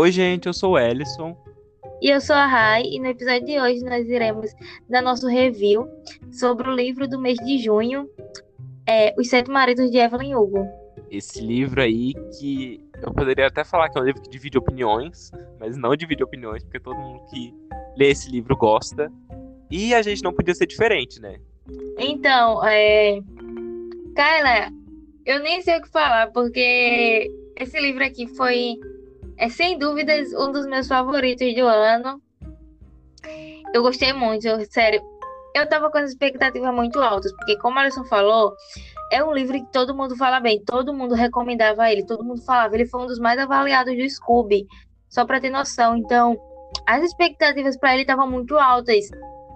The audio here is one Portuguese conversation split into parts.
Oi, gente, eu sou o Ellison. E eu sou a Rai, e no episódio de hoje nós iremos dar nosso review sobre o livro do mês de junho, é, Os Sete Maridos de Evelyn Hugo. Esse livro aí que eu poderia até falar que é um livro que divide opiniões, mas não divide opiniões, porque todo mundo que lê esse livro gosta. E a gente não podia ser diferente, né? Então, é... Kyla, eu nem sei o que falar, porque esse livro aqui foi é sem dúvidas um dos meus favoritos do ano. Eu gostei muito, sério. Eu tava com as expectativas muito altas, porque como a Alison falou, é um livro que todo mundo fala bem, todo mundo recomendava ele, todo mundo falava, ele foi um dos mais avaliados do Scooby, só para ter noção. Então, as expectativas para ele estavam muito altas.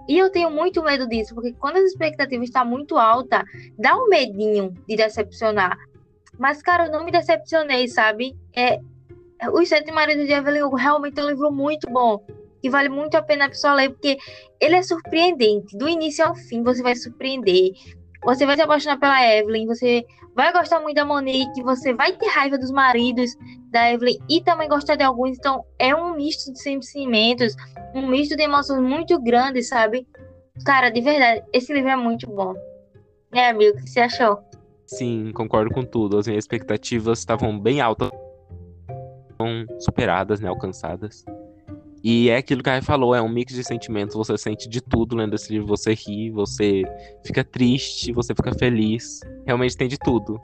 E eu tenho muito medo disso, porque quando as expectativas estão muito alta, dá um medinho de decepcionar. Mas, cara, eu não me decepcionei, sabe? É, os Sete Maridos de Evelyn Hugo realmente é um livro muito bom. Que vale muito a pena a pessoa ler, porque ele é surpreendente. Do início ao fim, você vai surpreender. Você vai se apaixonar pela Evelyn, você vai gostar muito da Monique, você vai ter raiva dos maridos da Evelyn e também gostar de alguns. Então, é um misto de sentimentos, um misto de emoções muito grandes, sabe? Cara, de verdade, esse livro é muito bom. É, amigo, o que você achou? Sim, concordo com tudo. As minhas expectativas estavam bem altas superadas, né, alcançadas. E é aquilo que a Rai falou, é um mix de sentimentos, você sente de tudo lendo esse livro, você ri, você fica triste, você fica feliz, realmente tem de tudo.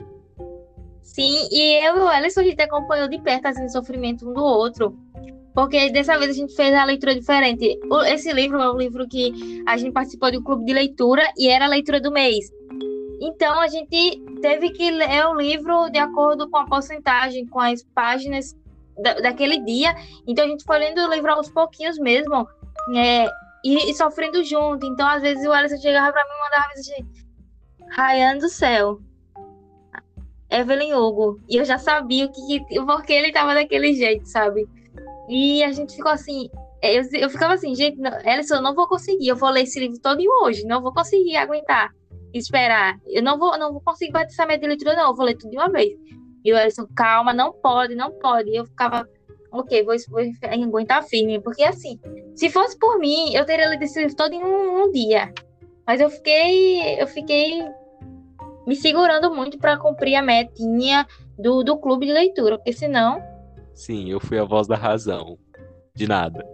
Sim, e eu e o Alisson, a gente acompanhou de perto assim, o sofrimento um do outro, porque dessa vez a gente fez a leitura diferente. Esse livro é um livro que a gente participou do clube de leitura e era a leitura do mês. Então a gente teve que ler o livro de acordo com a porcentagem, com as páginas da, daquele dia. Então a gente foi lendo o livro aos pouquinhos mesmo. É, e, e, sofrendo junto. Então, às vezes, o Alisson chegava pra mim e mandava mensagem. Ryan do céu. Evelyn Hugo. E eu já sabia o que, porque ele tava daquele jeito, sabe? E a gente ficou assim. Eu, eu ficava assim, gente, Ellison, eu não vou conseguir. Eu vou ler esse livro todo hoje. Não vou conseguir aguentar, esperar. Eu não vou, não vou conseguir bater essa meta de leitura, não. Eu vou ler tudo de uma vez. E o Ellison, calma, não pode, não pode. E eu ficava, ok, vou, vou aguentar firme. Porque assim, se fosse por mim, eu teria lido esse livro todo em um, um dia. Mas eu fiquei, eu fiquei me segurando muito para cumprir a metinha do, do clube de leitura, porque senão. Sim, eu fui a voz da razão. De nada.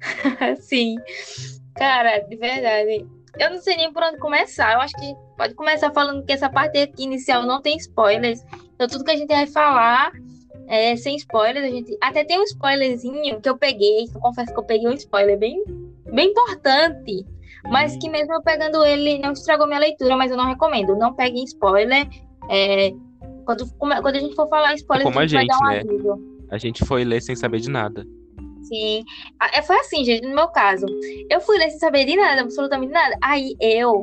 Sim. Cara, de verdade. Eu não sei nem por onde começar. Eu acho que pode começar falando que essa parte aqui inicial não tem spoilers. Então, tudo que a gente vai falar é sem spoilers. A gente até tem um spoilerzinho que eu peguei. Eu confesso que eu peguei um spoiler bem, bem importante. Mas que mesmo eu pegando ele, não estragou minha leitura, mas eu não recomendo. Não peguem spoiler. É, quando, quando a gente for falar spoiler, é como a gente, a gente um né? A gente foi ler sem saber de nada. Sim. É, foi assim, gente, no meu caso. Eu fui sem saber de nada, absolutamente nada. Aí eu,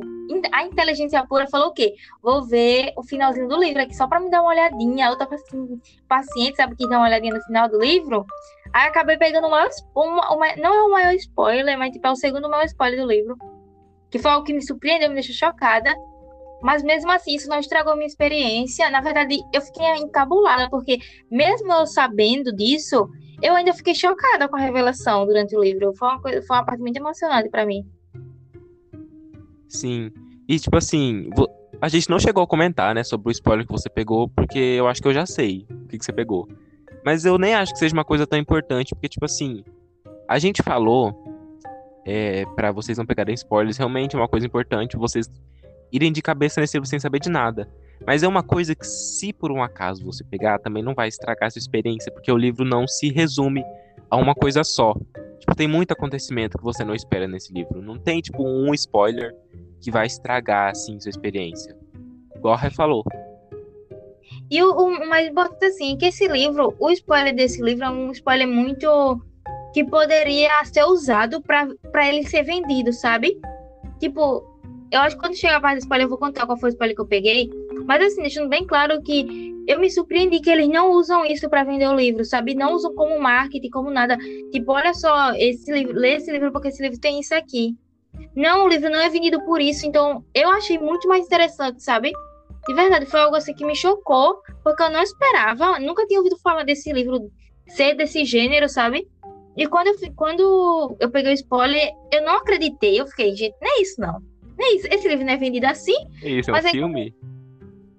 a inteligência pura falou o quê? Vou ver o finalzinho do livro aqui só pra me dar uma olhadinha. Eu tava assim, paciente, sabe, que dá uma olhadinha no final do livro. Aí acabei pegando o maior, uma, uma, não é o maior spoiler, mas tipo, é o segundo maior spoiler do livro. Que foi algo que me surpreendeu, me deixou chocada. Mas mesmo assim, isso não estragou minha experiência. Na verdade, eu fiquei encabulada, porque mesmo eu sabendo disso, eu ainda fiquei chocada com a revelação durante o livro. Foi uma, coisa, foi uma parte muito emocionante para mim. Sim. E, tipo assim, a gente não chegou a comentar, né, sobre o spoiler que você pegou, porque eu acho que eu já sei o que, que você pegou. Mas eu nem acho que seja uma coisa tão importante, porque, tipo assim, a gente falou é, para vocês não pegarem spoilers, realmente é uma coisa importante vocês irem de cabeça nesse livro sem saber de nada. Mas é uma coisa que, se por um acaso você pegar, também não vai estragar a sua experiência, porque o livro não se resume a uma coisa só. Tipo, tem muito acontecimento que você não espera nesse livro. Não tem, tipo, um spoiler que vai estragar, assim, sua experiência. Igual a falou. E o, o mais importante, assim, é que esse livro, o spoiler desse livro é um spoiler muito. que poderia ser usado para ele ser vendido, sabe? Tipo, eu acho que quando chegar a parte do spoiler, eu vou contar qual foi o spoiler que eu peguei. Mas assim, deixando bem claro que eu me surpreendi que eles não usam isso para vender o livro, sabe? Não usam como marketing, como nada. Tipo, olha só, esse livro, lê esse livro porque esse livro tem isso aqui. Não, o livro não é vendido por isso, então eu achei muito mais interessante, sabe? De verdade, foi algo assim que me chocou, porque eu não esperava, nunca tinha ouvido falar desse livro ser desse gênero, sabe? E quando eu, quando eu peguei o spoiler, eu não acreditei. Eu fiquei, gente, não é isso não. Não é isso. Esse livro não é vendido assim. Isso, é um aí- filme?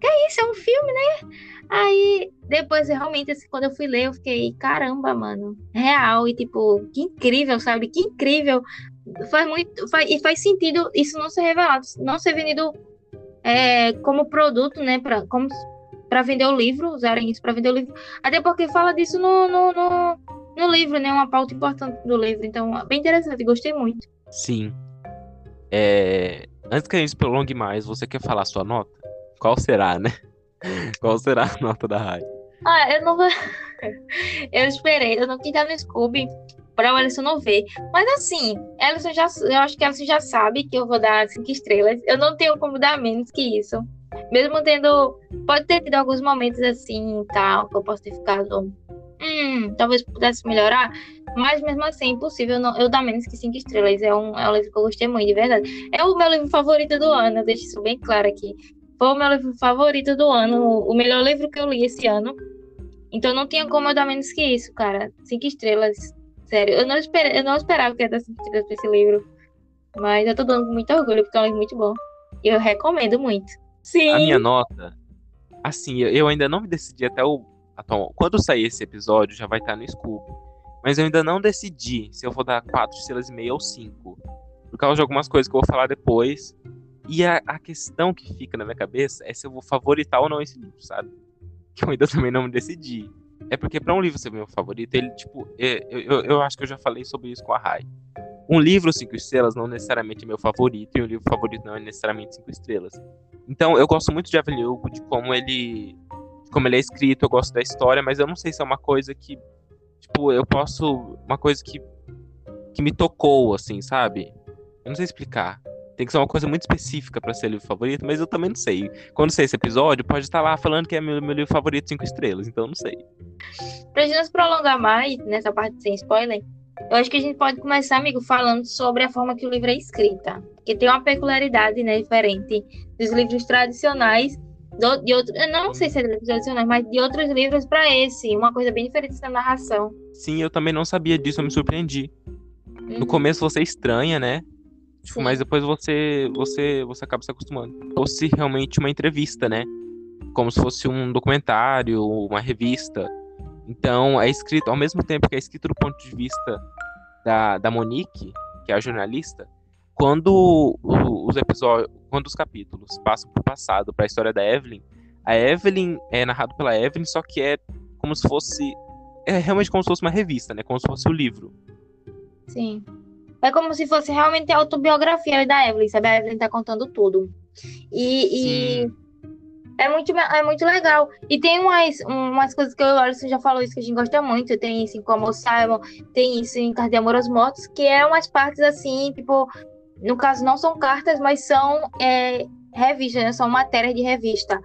Que é isso? É um filme, né? Aí, depois, realmente, assim, quando eu fui ler, eu fiquei, caramba, mano. Real. E, tipo, que incrível, sabe? Que incrível. Faz muito. Faz, e faz sentido isso não ser revelado, não ser vendido é, como produto, né? Pra, como para vender o livro, usarem isso para vender o livro. Até porque fala disso no, no, no, no livro, né? Uma pauta importante do livro. Então, é bem interessante, gostei muito. Sim. É, Antes que a gente prolongue mais, você quer falar sua nota? Qual será, né? Qual será a nota da Rai? Ah, eu não vou. eu esperei, eu não quis dar no Scooby pra o Alisson não ver. Mas assim, Alisson já, eu acho que Alisson já sabe que eu vou dar cinco estrelas. Eu não tenho como dar menos que isso. Mesmo tendo. Pode ter tido alguns momentos assim e tal, que eu posso ter ficado. Hum, talvez pudesse melhorar. Mas mesmo assim, é impossível não, eu dar menos que cinco estrelas. É um, é um livro que eu gostei muito, de verdade. É o meu livro favorito do ano, eu deixo isso bem claro aqui. Foi o meu livro favorito do ano, o melhor livro que eu li esse ano. Então não tinha como eu dar menos que isso, cara. Cinco estrelas. Sério, eu não, espera, eu não esperava que ia dar cinco estrelas pra esse livro. Mas eu tô dando com muito orgulho, porque é um livro muito bom. E eu recomendo muito. Sim. A minha nota, assim, eu- ainda não me decidi até o atual. Quando sair esse episódio, já vai estar no Scooby. Mas eu ainda não decidi se eu vou dar 4 estrelas e meia ou 5. Por causa de algumas coisas que eu vou falar depois. E a, a questão que fica na minha cabeça é se eu vou favoritar ou não esse livro, sabe? Que eu ainda também não me decidi. É porque pra um livro ser meu favorito, ele, tipo, é- eu, eu, acho que eu já falei sobre isso com a Rai. Um livro 5 estrelas não necessariamente é meu favorito, e um livro favorito não é necessariamente 5 estrelas. Então, eu gosto muito de Evelyn Hugo, de como ele, de como ele é escrito, eu gosto da história, mas eu não sei se é uma coisa que, tipo, eu posso, uma coisa que, que me tocou, assim, sabe? Eu não sei explicar. Tem que ser uma coisa muito específica pra ser livro favorito, mas eu também não sei. Quando sair esse episódio, pode estar lá falando que é meu, meu livro favorito 5 estrelas, então eu não sei. Pra gente não se prolongar mais nessa parte sem spoiler, eu acho que a gente pode começar, amigo, falando sobre a forma que o livro é escrita. Que tem uma peculiaridade, né, diferente dos livros tradicionais. Do, de outro, eu não sei se é livros tradicionais, mas de outros livros para esse. Uma coisa bem diferente da narração. Sim, eu também não sabia disso, eu me surpreendi. No Uhum. começo você estranha, né? Tipo, mas depois você, você, você acaba se acostumando. Fosse realmente uma entrevista, né? Como se fosse um documentário, uma revista. Então, é escrito, ao mesmo tempo que é escrito do ponto de vista da, da Monique, que é a jornalista, quando o- os episódios, quando os capítulos passam pro passado, para a história da Evelyn, a Evelyn é narrado pela Evelyn, só que é como se fosse é realmente como se fosse uma revista, né? Como se fosse o livro. Sim. É como se fosse realmente a autobiografia da Evelyn, sabe? A Evelyn tá contando tudo. E, e é, muito, é muito legal. E tem umas, umas coisas que o Alisson já falou isso que a gente gosta muito. Tem isso em Como Simon, tem isso em Carta de Amor aos Mortos, que é umas partes assim, tipo, no caso não são cartas, mas são é, revistas, né? São matérias de revista.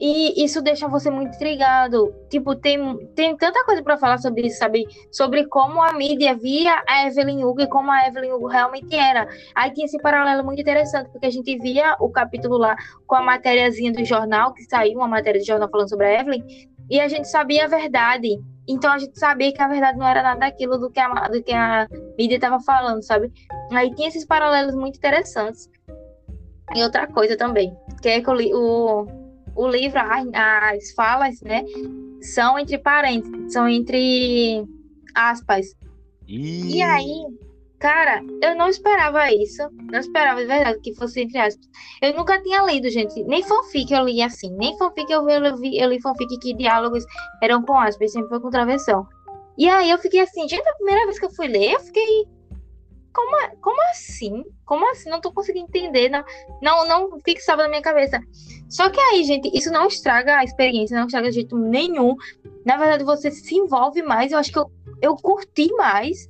E isso deixa você muito intrigado. Tipo, tem, tem tanta coisa pra falar sobre isso, sabe? Sobre como a mídia via a Evelyn Hugo e como a Evelyn Hugo realmente era. Aí tinha esse paralelo muito interessante, porque a gente via o capítulo lá com a matériazinha do jornal, que saiu uma matéria de jornal falando sobre a Evelyn, e a gente sabia a verdade. Então a gente sabia que a verdade não era nada daquilo do que a, do que a mídia estava falando, sabe? Aí tinha esses paralelos muito interessantes. E outra coisa também, que é que o, o, livro, as, as falas, né, são entre parênteses, são entre aspas. E, E aí, cara, eu não esperava isso. Não esperava de verdade que fosse entre aspas. Eu nunca tinha lido, gente. Nem fanfic eu li assim. Nem fanfic eu, vi, eu, vi, eu li fanfic que diálogos eram com aspas, sempre foi com travessão. E aí eu fiquei assim, gente, a primeira vez que eu fui ler, eu fiquei. Como, a- como assim? Como assim? Não tô conseguindo entender. Não, não, não fixava na minha cabeça. Só que aí, gente, isso não estraga a experiência, não estraga de jeito nenhum. Na verdade, você se envolve mais. Eu acho que eu, eu curti mais.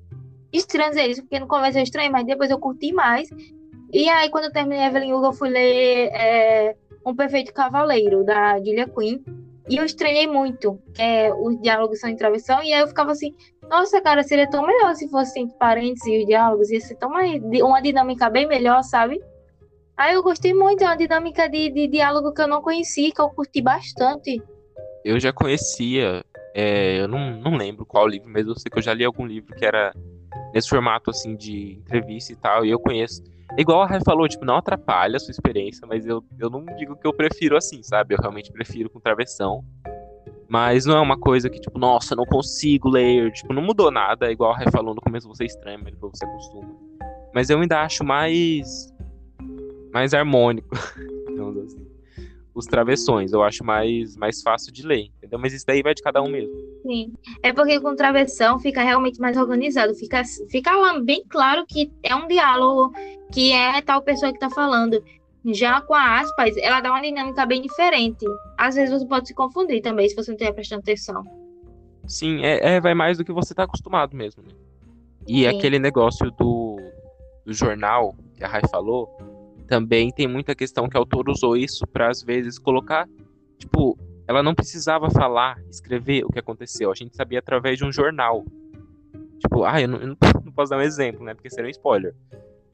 Estranho dizer isso, porque no começo eu estranhei, mas depois eu curti mais. E aí, quando eu terminei Evelyn Hugo, eu fui ler é, Um Perfeito Cavaleiro, da Julia Quinn. E eu estranhei muito. É, os diálogos são em travessão. E aí eu ficava assim, nossa, cara, seria tão melhor se fosse entre parênteses e os diálogos. Ia ser tão mais, uma dinâmica bem melhor, sabe? Aí eu gostei muito, é uma dinâmica de, de diálogo que eu não conhecia, que eu curti bastante. eu já conhecia É, eu não, não lembro qual livro, mas eu sei que eu já li algum livro que era nesse formato assim de entrevista e tal, e eu conheço. É igual a Rai falou, tipo, não atrapalha a sua experiência, mas eu, eu não digo que eu prefiro assim, sabe? Eu realmente prefiro com travessão. Mas não é uma coisa que, tipo, nossa, não consigo ler. Tipo, não mudou nada. É igual a Rai falou, no começo você é estranha, mas depois você acostuma. Mas eu ainda acho mais. Mais harmônico, digamos assim os travessões. Eu acho mais, mais fácil de ler, entendeu? Mas isso daí vai de cada um mesmo. Sim. É porque com travessão fica realmente mais organizado. Fica, fica bem claro que é um diálogo, que é tal pessoa que tá falando. Já com a aspas, ela dá uma dinâmica bem diferente. Às vezes você pode se confundir também, se você não estiver prestando atenção. Sim, é, é, vai mais do que você tá acostumado mesmo, né? E Sim. aquele negócio do, do jornal que a Rai falou, também tem muita questão que o autor usou isso para às vezes colocar, tipo, ela não precisava falar, escrever o que aconteceu, a gente sabia através de um jornal. Tipo, ah, eu não, eu não posso dar um exemplo, né, porque seria um spoiler.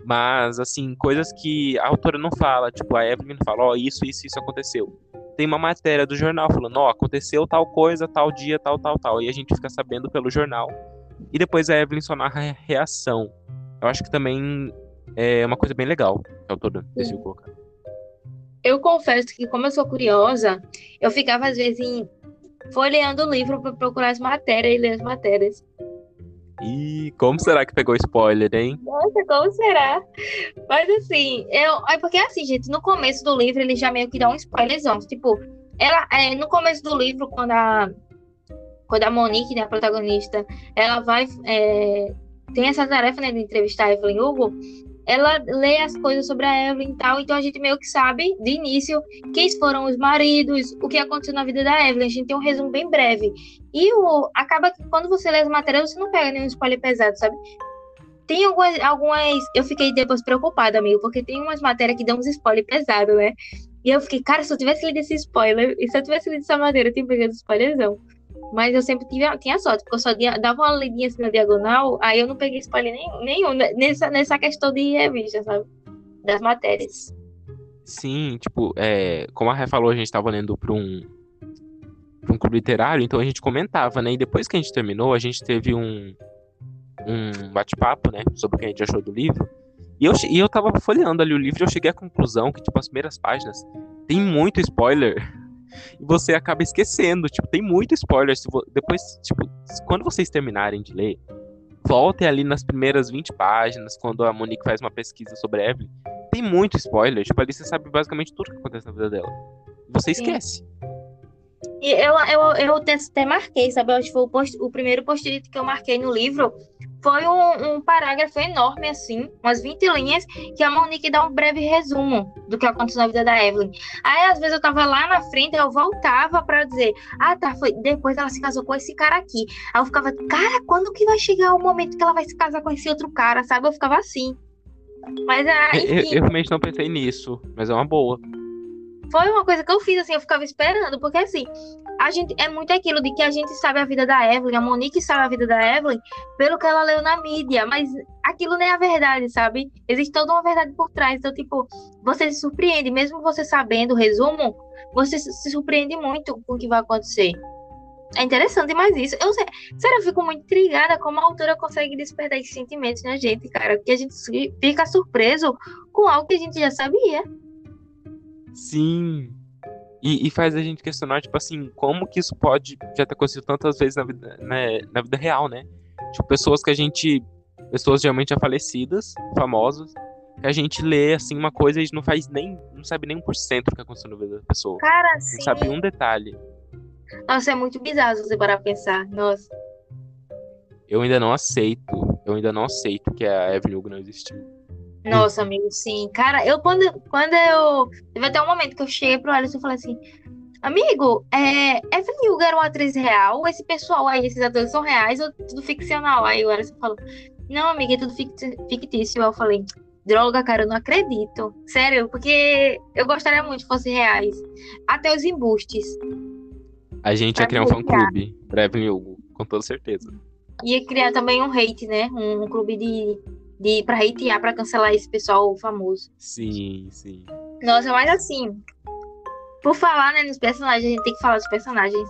Mas, assim, coisas que a autora não fala, tipo, a Evelyn fala, ó, oh, isso, isso, isso aconteceu. Tem uma matéria do jornal falando, ó, oh, aconteceu tal coisa, tal dia, tal, tal, tal. E a gente fica sabendo pelo jornal. E depois a Evelyn só narra a reação. Eu acho que também é uma coisa bem legal que o autor decidiu colocar. Eu confesso que, como eu sou curiosa, eu ficava às vezes em... folheando o livro para procurar as matérias e ler as matérias. E como será que pegou spoiler, hein? Nossa, como será? Mas assim, eu. É porque assim, gente, no começo do livro ele já meio que dá um spoilerzão. Tipo, ela, é, no começo do livro, quando a. Quando a Monique, né, a protagonista, ela vai. É, tem essa tarefa né, de entrevistar a Evelyn Hugo, ela lê as coisas sobre a Evelyn e tal, então a gente meio que sabe de início quem foram os maridos, o que aconteceu na vida da Evelyn. A gente tem um resumo bem breve. E o acaba que quando você lê as matérias, você não pega nenhum spoiler pesado, sabe? Tem algumas, algumas. Eu fiquei depois preocupada, amigo, porque tem umas matérias que dão uns spoiler pesado, né? E eu fiquei, cara, se eu tivesse lido esse spoiler, e se eu tivesse lido essa matéria, eu tinha pegado spoilerzão. Mas eu sempre tive, tinha sorte, porque eu só dava uma lidinha assim na diagonal, aí eu não peguei spoiler nenhum, nenhum nessa, nessa questão de revista, sabe? Das matérias. Sim, tipo, é, como a Ré falou, a gente estava lendo para um, pra um clube literário, então a gente comentava, né? E depois que a gente terminou, a gente teve um, um bate-papo, né? Sobre o que a gente achou do livro. E eu, e eu tava folheando ali o livro e eu cheguei à conclusão que, tipo, as primeiras páginas tem muito spoiler e você acaba esquecendo. Tipo, tem muito spoiler. Depois, tipo, quando vocês terminarem de ler, voltem ali nas primeiras 20 páginas, quando a Monique faz uma pesquisa sobre a Evelyn. Tem muito spoiler. Tipo, ali você sabe basicamente tudo que acontece na vida dela. Você esquece. E eu, eu, eu até marquei, sabe? Eu foi o, post, o primeiro post-it que eu marquei no livro foi um, um, parágrafo enorme, assim, umas 20 linhas, que a Monique dá um breve resumo do que aconteceu na vida da Evelyn. Aí, às vezes, eu tava lá na frente, eu voltava para dizer, ah, tá, foi depois ela se casou com esse cara aqui. Aí eu ficava, cara, quando que vai chegar o momento que ela vai se casar com esse outro cara, sabe? Eu ficava assim. Mas, ah, eu, eu realmente não pensei nisso, mas é uma boa foi uma coisa que eu fiz, assim, eu ficava esperando, porque assim, a gente é muito aquilo de que a gente sabe a vida da Evelyn, a Monique sabe a vida da Evelyn pelo que ela leu na mídia, mas aquilo não é a verdade, sabe? Existe toda uma verdade por trás. Então, tipo, você se surpreende, mesmo você sabendo o resumo, você se surpreende muito com o que vai acontecer. É interessante mais isso. Eu sério, eu fico muito intrigada como a autora consegue despertar esses sentimentos na gente, cara. Porque a gente fica surpreso com algo que a gente já sabia. Sim. E, e, faz a gente questionar, tipo assim, como que isso pode já ter acontecido tantas vezes na vida, né, na vida real, né? Tipo, pessoas que a gente. Pessoas geralmente já falecidas, famosas, que a gente lê assim uma coisa e a gente não faz nem. não sabe nem um por cento do que aconteceu na vida da pessoa. Cara, sim. Não sabe um detalhe. Nossa, é muito bizarro você parar pra pensar. Nossa. Eu ainda não aceito. Eu ainda não aceito que a Evelyn Hugo não existiu. Nossa, amigo, sim. Cara, eu quando, quando eu. Teve até um momento que eu cheguei pro Alisson e falei assim: Amigo, é, Evelyn Hugo era uma atriz real? Esse pessoal aí, esses atores são reais ou tudo ficcional? Aí o Alisson falou: Não, amiga, é tudo fictício. Eu falei: Droga, cara, eu não acredito. Sério, porque eu gostaria muito que fossem reais. Até os embustes. A gente ia criar um fã-clube pra Evelyn Hugo, com toda certeza. Ia criar também um hate, né? Um, um clube de de para hatear, para cancelar esse pessoal famoso. Sim, sim. Nossa, mas assim, por falar, né, nos personagens, a gente tem que falar dos personagens.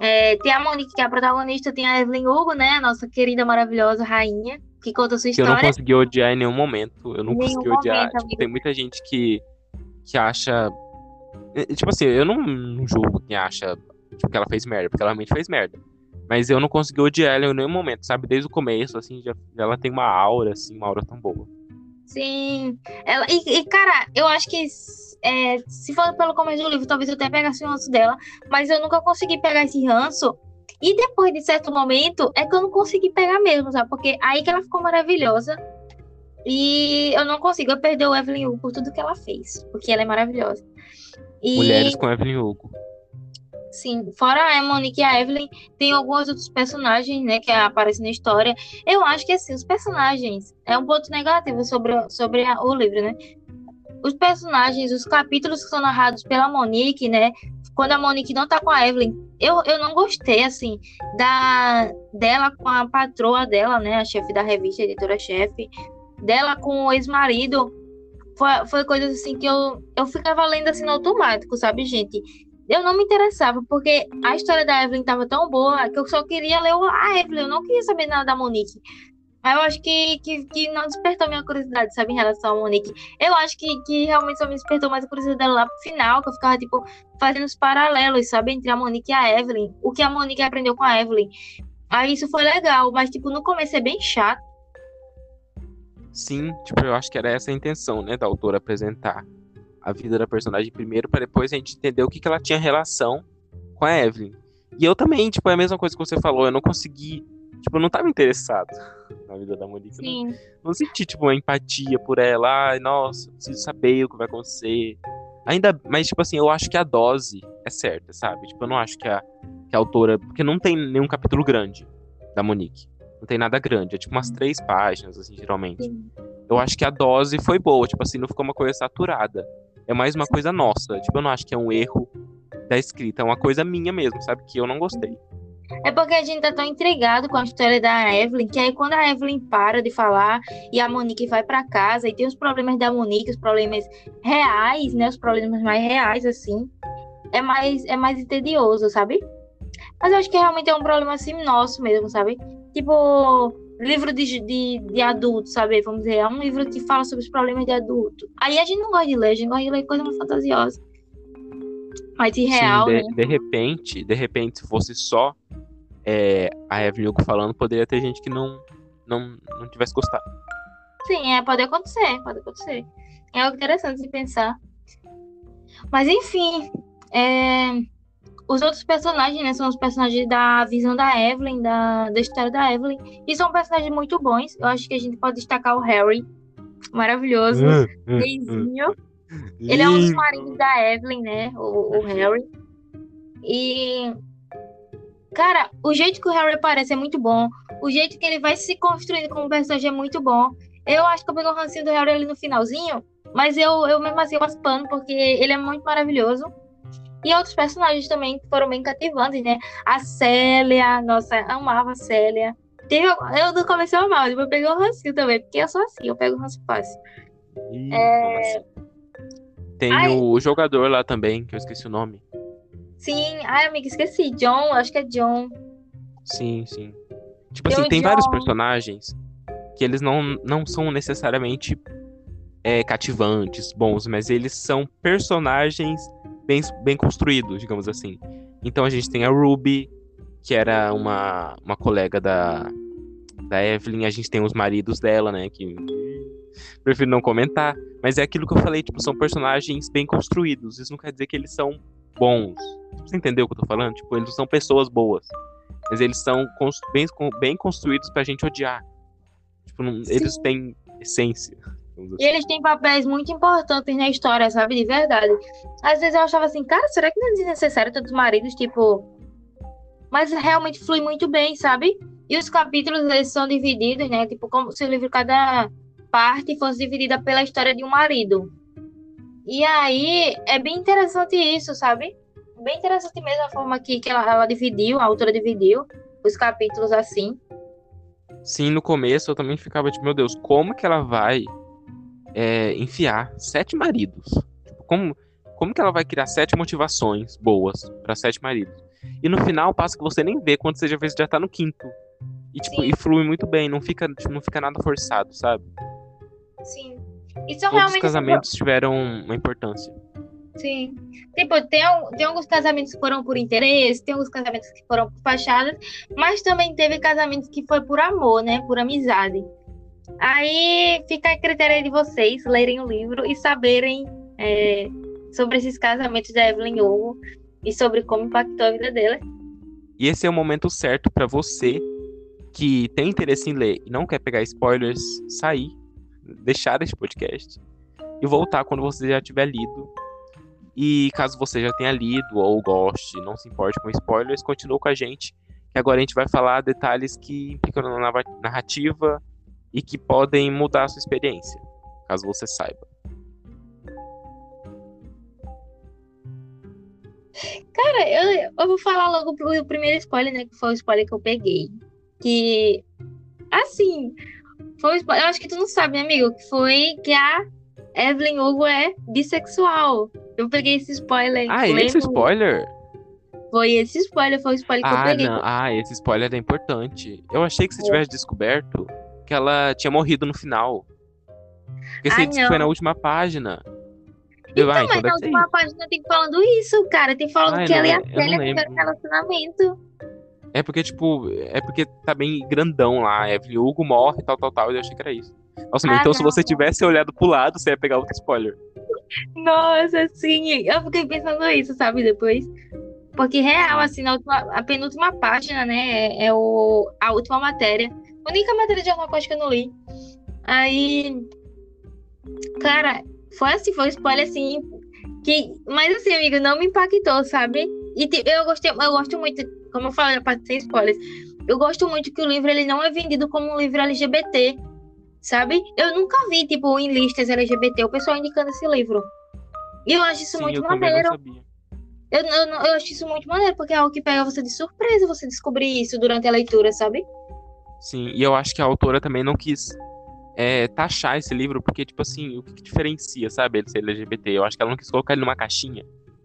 É, tem a Monique, que é a protagonista, tem a Evelyn Hugo, né? A nossa querida, maravilhosa rainha, que conta a sua Que eu história. não consegui odiar em nenhum momento. Eu não Nenhum consegui odiar. momento, Tipo, tem muita gente que, que acha. eh, Tipo assim, eu não, não julgo quem acha tipo, que ela fez merda, porque ela realmente fez merda. Mas eu não consegui odiar ela em nenhum momento, sabe? Desde o começo, assim, já, ela tem uma aura, assim, uma aura tão boa. Sim. Ela, e, e, cara, eu acho que é, se for pelo começo do livro, talvez eu até pegasse o ranço dela, mas eu nunca consegui pegar esse ranço. E depois de certo momento, é que eu não consegui pegar mesmo, sabe? Porque aí que ela ficou maravilhosa. E eu não consigo, eu perder o Evelyn Hugo por tudo que ela fez, porque ela é maravilhosa. E, Mulheres com Evelyn Hugo. Sim, fora a Monique e a Evelyn, tem alguns outros personagens, né, que aparecem na história. Eu acho que, assim, os personagens é um ponto negativo sobre, sobre a- o livro, né? Os personagens, os capítulos que são narrados pela Monique, né? Quando a Monique não tá com a Evelyn, eu, eu não gostei, assim, da dela com a patroa dela, né? A chefe da revista, editora-chefe, dela com o ex-marido. Foi, foi coisas assim que eu, eu ficava lendo assim no automático, sabe, gente? Eu não me interessava, porque a história da Evelyn tava tão boa que eu só queria ler a Evelyn, eu não queria saber nada da Monique. Aí eu acho que, que, que não despertou minha curiosidade, sabe, em relação à Monique. Eu acho que, que realmente só me despertou mais a curiosidade lá pro final, que eu ficava, tipo, fazendo os paralelos, sabe, entre a Monique e a Evelyn. O que a Monique aprendeu com a Evelyn. Aí isso foi legal, mas, tipo, no começo é bem chato. Sim, tipo, eu acho que era essa a intenção, né, da autora apresentar a vida da personagem primeiro, para depois a gente entender o que, que ela tinha relação com a Evelyn. E eu também, tipo, é a mesma coisa que você falou, eu não consegui, tipo, eu não tava interessado na vida da Monique. eu não- Sim. não senti, tipo, uma empatia por ela. Ai, nossa, preciso saber o que vai acontecer. Ainda, mas, tipo assim, eu acho que a dose é certa, sabe? Tipo, eu não acho que a, que a autora. Porque não tem nenhum capítulo grande da Monique. Não tem nada grande. É tipo umas três páginas, assim, geralmente. Sim. Eu acho que a dose foi boa. Tipo assim, não ficou uma coisa saturada. É mais uma coisa nossa. Tipo, eu não acho que é um erro da escrita. É uma coisa minha mesmo, sabe? Que eu não gostei. É porque a gente tá tão intrigado com a história da Evelyn, que aí quando a Evelyn para de falar e a Monique vai pra casa e tem os problemas da Monique, os problemas reais, né? Os problemas mais reais, assim, é mais, é mais tedioso, sabe? Mas eu acho que realmente é um problema assim nosso mesmo, sabe? Tipo, livro de, de, de adulto, sabe? Vamos dizer, é um livro que fala sobre os problemas de adulto. Aí a gente não gosta de ler, a gente gosta de ler coisa mais fantasiosa. Mais irreal, Sim, né? de, de repente, de repente, se fosse só é, a Evelyn Hugo falando, poderia ter gente que não, não, não tivesse gostado. Sim, é, pode acontecer, pode acontecer. É algo interessante de pensar. Mas enfim, é, os outros personagens, né, são os personagens da visão da Evelyn, da, da história da Evelyn, e são personagens muito bons. Eu acho que a gente pode destacar o Harry, maravilhoso, Hum, gayzinho. Ele é um dos maridos da Evelyn, né, o, o Harry. E cara, o jeito que o Harry aparece é muito bom. O jeito que ele vai se construindo como personagem é muito bom. Eu acho que eu peguei o rancinho do Harry ali no finalzinho, mas eu, eu mesmo assim eu passo pano, porque ele é muito maravilhoso. E outros personagens também que foram bem cativantes, né? A Célia, nossa, amava a Célia. Teve, eu no começo eu amava, depois eu peguei o rancinho também, porque eu sou assim, eu pego o rancinho fácil. Ih, como assim? Tem Ai. o jogador lá também, que eu esqueci o nome. Sim, ai amiga, esqueci. John, acho que é John. Sim, sim. Tipo Tem assim, tem vários John. personagens que eles não, não são necessariamente é, cativantes, bons, mas eles são personagens bem, bem construídos, digamos assim. Então a gente tem a Ruby, que era uma, uma colega da, da Evelyn, a gente tem os maridos dela, né, que prefiro não comentar, mas é aquilo que eu falei, tipo, são personagens bem construídos, isso não quer dizer que eles são bons. Você entendeu o que eu tô falando? Tipo, eles são pessoas boas, mas eles são bem, bem construídos pra gente odiar. Tipo, não- eles têm essência. E eles têm papéis muito importantes na história, sabe? De verdade. Às vezes eu achava assim, cara, será que não é desnecessário tantos maridos? Tipo. Mas realmente flui muito bem, sabe? E os capítulos, eles são divididos, né? Tipo, como se o livro, cada parte fosse dividida pela história de um marido. E aí, é bem interessante isso, sabe? Bem interessante mesmo a forma que, que ela, ela dividiu, a autora dividiu os capítulos assim. Sim, no começo eu também ficava tipo, meu Deus, como que ela vai é, enfiar sete maridos? Tipo, como, como que ela vai criar sete motivações boas pra sete maridos? E no final passa que você nem vê quando você já já tá no quinto. E, tipo, Sim. e flui muito bem, não fica, tipo, não fica nada forçado, sabe? Sim. Todos Isso os realmente. casamentos tiveram uma importância. Sim. Tipo, tem, tem alguns casamentos que foram por interesse, tem alguns casamentos que foram por fachadas, mas também teve casamentos que foi por amor, né? Por amizade. Aí fica a critério de vocês lerem o livro e saberem é, sobre esses casamentos da Evelyn Hugo e sobre como impactou a vida dela. E esse é o momento certo pra você que tem interesse em ler e não quer pegar spoilers, sair, deixar esse podcast e voltar quando você já tiver lido. E caso você já tenha lido ou goste, não se importe com spoilers, continue com a gente, que agora a gente vai falar detalhes que implicam na narrativa e que podem mudar a sua experiência, caso você saiba. Cara, eu, eu vou falar logo pro primeiro spoiler, né? Que foi o spoiler que eu peguei. Que, assim, foi o spoiler. Eu acho que tu não sabe, né, amigo? Que foi que a Evelyn Hugo é bissexual. Eu peguei esse spoiler. Ah, lembro- esse spoiler? Foi esse spoiler, foi o spoiler que eu Ah, peguei. não. Ah, esse spoiler é importante. Eu achei que você É. tivesse descoberto que ela tinha morrido no final. Porque você Ah, disse que foi na não. última página. Então, ah, mas então na deve ser última página tem falando isso, cara. Tem falando eu que não ela e a eu não Célia tiveram relacionamento. É porque, tipo, é porque tá bem grandão lá. Evelyn Hugo morre, tal, tal, tal. E eu achei que era isso. Nossa, mas Ah, então se não, você tivesse olhado pro lado, você ia pegar outro spoiler. Nossa, sim. Eu fiquei pensando isso, sabe, depois. Porque real, assim, na última, a penúltima página, né, é, é o, a última matéria. A única matéria de jornal que eu acho que eu não li. Aí, cara, foi assim, foi um spoiler, assim, que... Mas assim, amigo, não me impactou, sabe? E ti- eu gostei, eu gosto muito, como eu falei, a parte sem spoilers, eu gosto muito que o livro, ele não é vendido como um livro LGBT, sabe? Eu nunca vi, tipo, em listas LGBT, o pessoal indicando esse livro. E eu acho isso Sim, muito eu maneiro. Eu, eu, eu acho isso muito maneiro, porque é algo que pega você de surpresa você descobrir isso durante a leitura, sabe? Sim, e eu acho que a autora também não quis é, taxar esse livro, porque, tipo assim, o que, que diferencia, sabe, ele ser LGBT? Eu acho que ela não quis colocar ele numa caixinha,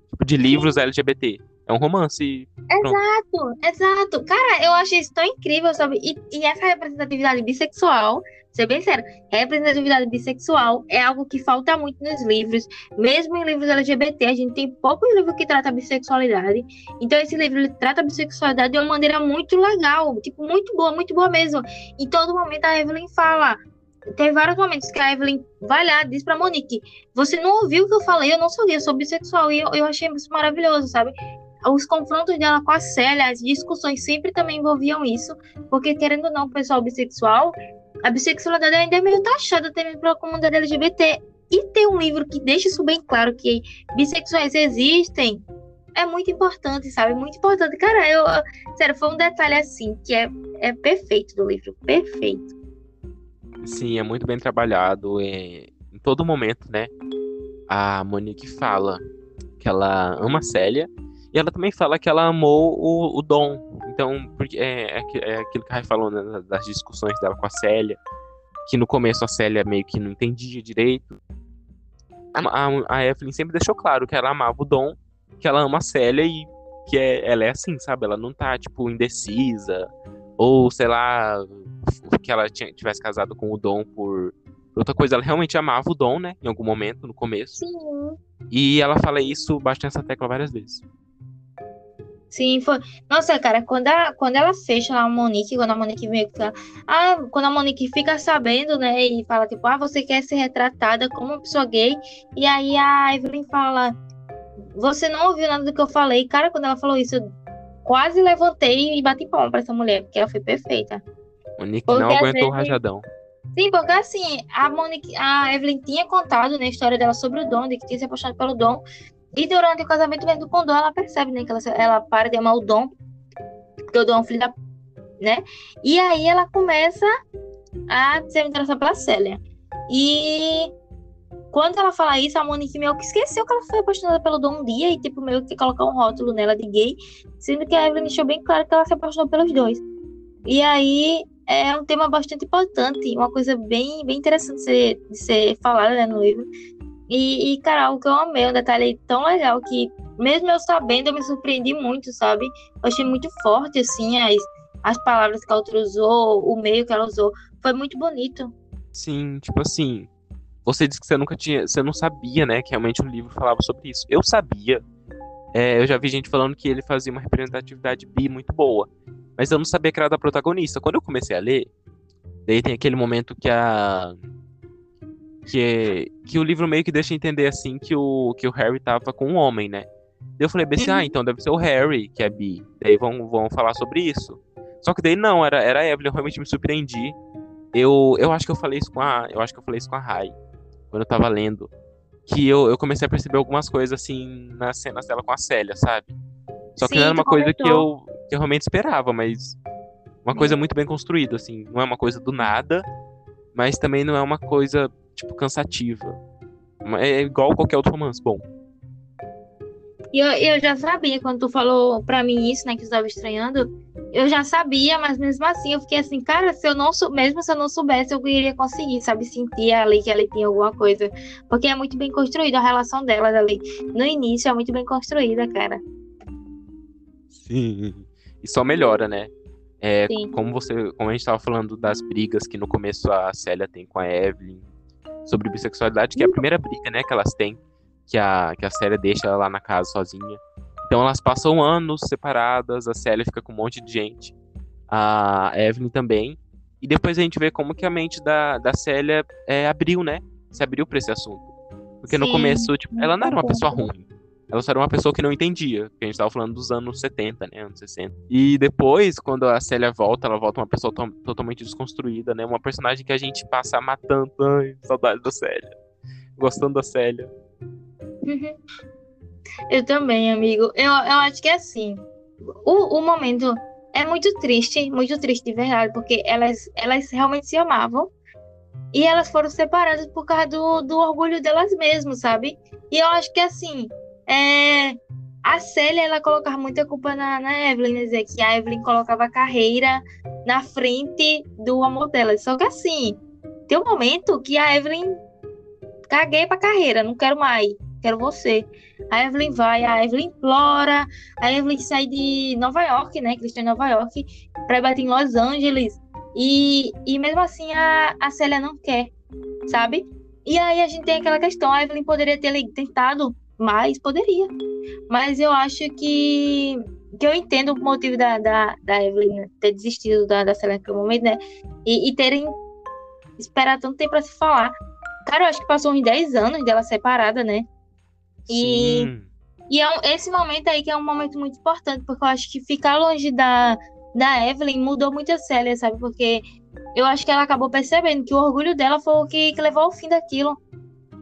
tipo, de livros LGBT. É um romance. Exato, exato. Cara, eu achei isso tão incrível, sabe? E, e essa representatividade bissexual, ser bem sério, representatividade bissexual é algo que falta muito nos livros. Mesmo em livros LGBT, a gente tem poucos livros que tratam bissexualidade. Então, esse livro trata bissexualidade de uma maneira muito legal, tipo, muito boa, muito boa mesmo. Em todo momento a Evelyn fala. Tem vários momentos que a Evelyn vai lá diz pra Monique: Você não ouviu o que eu falei? Eu não gay, eu sou bissexual. E eu, eu achei isso maravilhoso, sabe? os confrontos dela com a Célia, as discussões sempre também envolviam isso, porque querendo ou não, o pessoal bissexual, a bissexualidade ainda é meio taxada também pela comunidade LGBT. E ter um livro que deixa isso bem claro que bissexuais existem é muito importante, sabe? Muito importante. Cara, eu, sério, foi um detalhe assim que é, é perfeito do livro, perfeito. Sim, é muito bem trabalhado. é, Em todo momento, né? A Monique fala que ela ama Célia. E ela também fala que ela amou o, o Dom. Então, porque é, é, é aquilo que a Rai falou né, das discussões dela com a Célia. Que no começo a Célia meio que não entendia direito. A, a, a Evelyn sempre deixou claro que ela amava o Dom, que ela ama a Célia e que é, ela é assim, sabe? Ela não tá, tipo, indecisa. Ou, sei lá, que ela tinha, tivesse casado com o Dom por outra coisa. Ela realmente amava o Dom, né? Em algum momento, no começo. Sim. E ela fala isso, bate nessa tecla várias vezes. Sim, foi. Nossa, cara, quando, a, quando ela fecha lá a Monique, quando a Monique meio que. Ah, quando a Monique fica sabendo, né? E fala, tipo, ah, você quer ser retratada como uma pessoa gay. E aí a Evelyn fala, você não ouviu nada do que eu falei. Cara, quando ela falou isso, eu quase levantei e bati palma pra essa mulher, porque ela foi perfeita. Nick Porque não aguentou o rajadão. Sim, porque assim, a Monique, a Evelyn tinha contado, né, a história dela sobre o Dom, de que tinha se apaixonado pelo Dom. E durante o casamento mesmo com o Dom, ela percebe, né, que ela, ela para de amar o Dom, porque o Dom é um filho da... né? E aí ela começa a se interessar pela Célia. E quando ela fala isso, a Monique meio que esqueceu que ela foi apaixonada pelo Dom um dia e, tipo, meio que colocar um rótulo nela de gay, sendo que a Evelyn deixou bem claro que ela se apaixonou pelos dois. E aí é um tema bastante importante, uma coisa bem, bem interessante de ser, de ser falada né, no livro. E, e, cara, o que eu amei, um detalhe tão legal que, mesmo eu sabendo, eu me surpreendi muito, sabe? Eu achei muito forte, assim, as, as palavras que a outra usou, o meio que ela usou. Foi muito bonito. Sim, tipo assim, você disse que você nunca tinha, você não sabia, né, que realmente o livro falava sobre isso. Eu sabia. É, eu já vi gente falando que ele fazia uma representatividade bi muito boa, mas eu não sabia que era da protagonista. Quando eu comecei a ler, daí tem aquele momento que a que, que o livro meio que deixa entender assim que o, que o Harry tava com um homem, né? Daí eu falei bem assim, ah, então deve ser o Harry que é bi. Daí vão, vão falar sobre isso. Só que daí não, era, era a Evelyn, eu realmente me surpreendi. Eu, eu acho que eu falei isso com a. Eu acho que eu falei isso com a Rai quando eu tava lendo, que eu, eu comecei a perceber algumas coisas assim nas cenas dela com a Célia, sabe? Só que Sim, não era uma coisa que eu, que eu realmente esperava, mas uma coisa muito bem construída, assim. Não é uma coisa do nada, mas também não é uma coisa, tipo, cansativa. É igual qualquer outro romance. Bom, E eu, eu já sabia, quando tu falou pra mim isso, né, que tu tava estranhando, eu já sabia, mas mesmo assim eu fiquei assim, cara, se eu não sou, mesmo se eu não soubesse, eu iria conseguir, sabe, sentir ali que ela tinha alguma coisa. Porque é muito bem construída a relação delas ali. No início é muito bem construída, cara. Sim. E só melhora, né? É, Sim. como você, como a gente tava falando das brigas que no começo a Célia tem com a Evelyn sobre bissexualidade, que é a primeira briga, né, que elas têm, que a que a Célia deixa ela lá na casa sozinha. Então elas passam anos separadas, a Célia fica com um monte de gente, a Evelyn também. E depois a gente vê como que a mente da, da Célia é, abriu, né? Se abriu pra esse assunto. Porque no Sim. começo, tipo, ela não era uma pessoa ruim. Ela só era uma pessoa que não entendia. Que a gente tava falando dos anos 70, né? Anos 60. E depois, quando a Célia volta, ela volta uma pessoa to- totalmente desconstruída, né? Uma personagem que a gente passa matando. Ai, saudade da Célia. Gostando da Célia. Eu também, amigo. Eu, eu acho que é assim. O, o momento é muito triste, muito triste de verdade, porque elas, elas realmente se amavam. E elas foram separadas por causa do, do orgulho delas mesmas, sabe? E eu acho que assim, é, a Célia, ela colocava muita culpa na, na Evelyn, né? Dizer que a Evelyn colocava a carreira na frente do amor dela. Só que assim, tem um momento que a Evelyn caguei pra carreira, não quero mais, quero você. A Evelyn vai, a Evelyn implora, a Evelyn sai de Nova York, né? Que eles estão em Nova York, pra bater em Los Angeles. E, e mesmo assim a, a Célia não quer, sabe? E aí a gente tem aquela questão, a Evelyn poderia ter tentado mais, poderia. Mas eu acho que, que eu entendo o motivo da, da, da Evelyn ter desistido da, da Célia naquele momento, né? E, e terem esperado tanto tempo pra se falar. Cara, eu acho que passou uns 10 anos dela separada, né? E- Sim. E é um- esse momento aí que é um momento muito importante, porque eu acho que ficar longe da, da Evelyn mudou muito a Célia, sabe? Porque eu acho que ela acabou percebendo que o orgulho dela foi o que, que levou ao fim daquilo.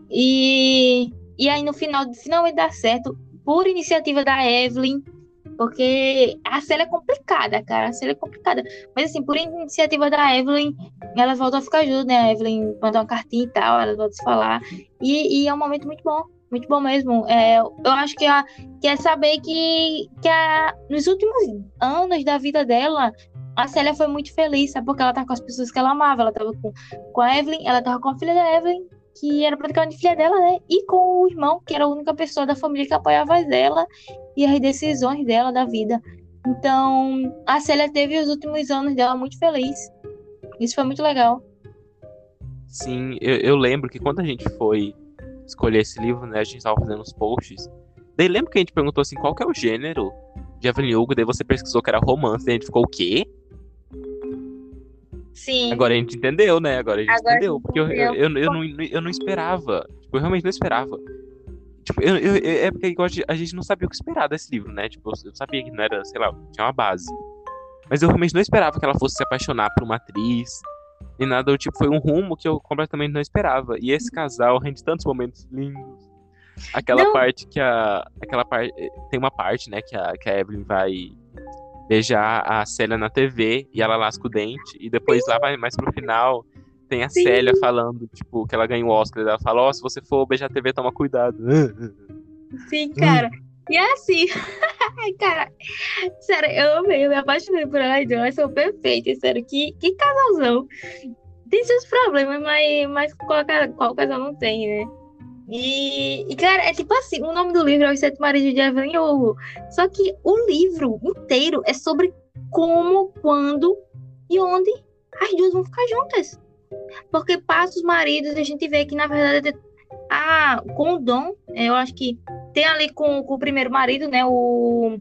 E, e aí no final, finalmente dá certo, por iniciativa da Evelyn, porque a Célia é complicada, cara, a Célia é complicada. Mas assim, por iniciativa da Evelyn, elas voltam a ficar juntas, né? A Evelyn manda uma cartinha e tal, elas voltam a se falar. E, e é um momento muito bom. Muito bom mesmo. É, eu acho que, a, que é saber que, que a, nos últimos anos da vida dela, a Célia foi muito feliz, sabe? Porque ela tá com as pessoas que ela amava. Ela tava com, com a Evelyn, ela tava com a filha da Evelyn, que era praticamente filha dela, né? E com o irmão, que era a única pessoa da família que apoiava ela e as decisões dela da vida. Então, a Célia teve os últimos anos dela muito feliz. Isso foi muito legal. Sim, eu, eu lembro que quando a gente foi escolher esse livro, né, a gente tava fazendo os posts. Daí lembro que a gente perguntou assim, qual que é o gênero de Evelyn Hugo, daí você pesquisou que era romance, daí a gente ficou o quê? Sim. Agora a gente entendeu, né? Agora a gente Agora a entendeu, gente porque eu, eu, eu, eu não, eu não esperava. Tipo, eu realmente não esperava. Tipo, eu, eu- é porque a gente- a não sabia o que esperar desse livro, né? Tipo, eu sabia que não era, sei lá, tinha uma base. Mas eu realmente não esperava que ela fosse se apaixonar por uma atriz. Nem nada, eu, tipo, foi um rumo que eu completamente não esperava. E esse casal rende tantos momentos lindos. Aquela Não. parte que a. Aquela parte. Tem uma parte, né, que a, que a Evelyn vai beijar a Célia na TV e ela lasca o dente. E depois lá vai mais pro final. Tem a Sim. Célia falando, tipo, que ela ganhou o Oscar. e Ela fala, ó, se você for beijar a TV, toma cuidado. Sim, cara. E é assim. Ai, cara. Sério, eu amei, eu me apaixonei por elas duas. Elas são perfeitas, sério. Que, que casalzão. Tem seus problemas, mas, mas qual, qual casal não tem, né? E, e, cara, é tipo assim, o nome do livro é Os Sete Maridos de Evelyn Hugo. Só que o livro inteiro é sobre como, quando e onde as duas vão ficar juntas. Porque passa os maridos a gente vê que, na verdade, ah, com o Dom, eu acho que tem ali com, com o primeiro marido, né? O.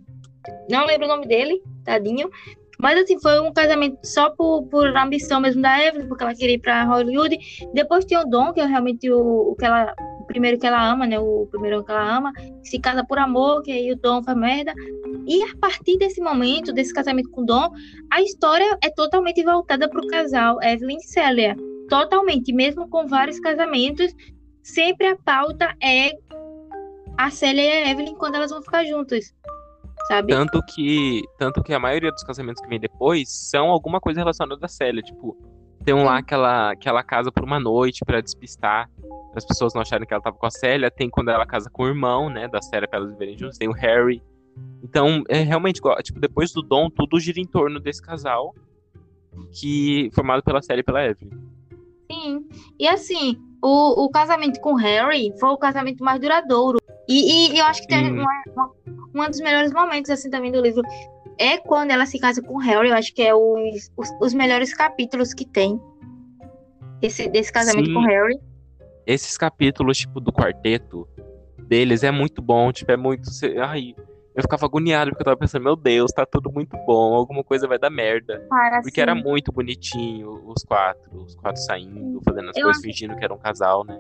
Não lembro o nome dele, tadinho. Mas assim, foi um casamento só por, por ambição mesmo da Evelyn, porque ela queria ir pra Hollywood. Depois tem o Dom, que é realmente o, o que ela. O primeiro que ela ama, né? O primeiro que ela ama, se casa por amor, que aí o Dom faz merda. E a partir desse momento, desse casamento com o Dom, a história é totalmente voltada pro casal Evelyn e Célia. Totalmente, mesmo com vários casamentos, sempre a pauta é a Célia e a Evelyn quando elas vão ficar juntas sabe? Tanto que, tanto que a maioria dos casamentos que vem depois são alguma coisa relacionada à Célia, tipo, tem lá que ela, que ela casa por uma noite para despistar, as pessoas não acharem que ela tava com a Célia, tem quando ela casa com o irmão, né, da Célia para elas viverem juntos, tem o Harry. Então, é realmente, tipo, depois do Dom, tudo gira em torno desse casal que formado pela Célia e pela Evelyn. Sim. E assim, o, o casamento com o Harry foi o casamento mais duradouro. E, e eu acho que tem uma, uma, um dos melhores momentos, assim, também do livro é quando ela se casa com o Harry. Eu acho que é os, os, os melhores capítulos que tem esse, desse casamento Sim. com o Harry. Esses capítulos, tipo, do quarteto deles é muito bom. Tipo, é muito. Ai, eu ficava agoniado porque eu tava pensando, meu Deus, tá tudo muito bom, alguma coisa vai dar merda. Para, porque sim. era muito bonitinho os quatro, os quatro saindo, fazendo as eu coisas, acho... fingindo que era um casal, né?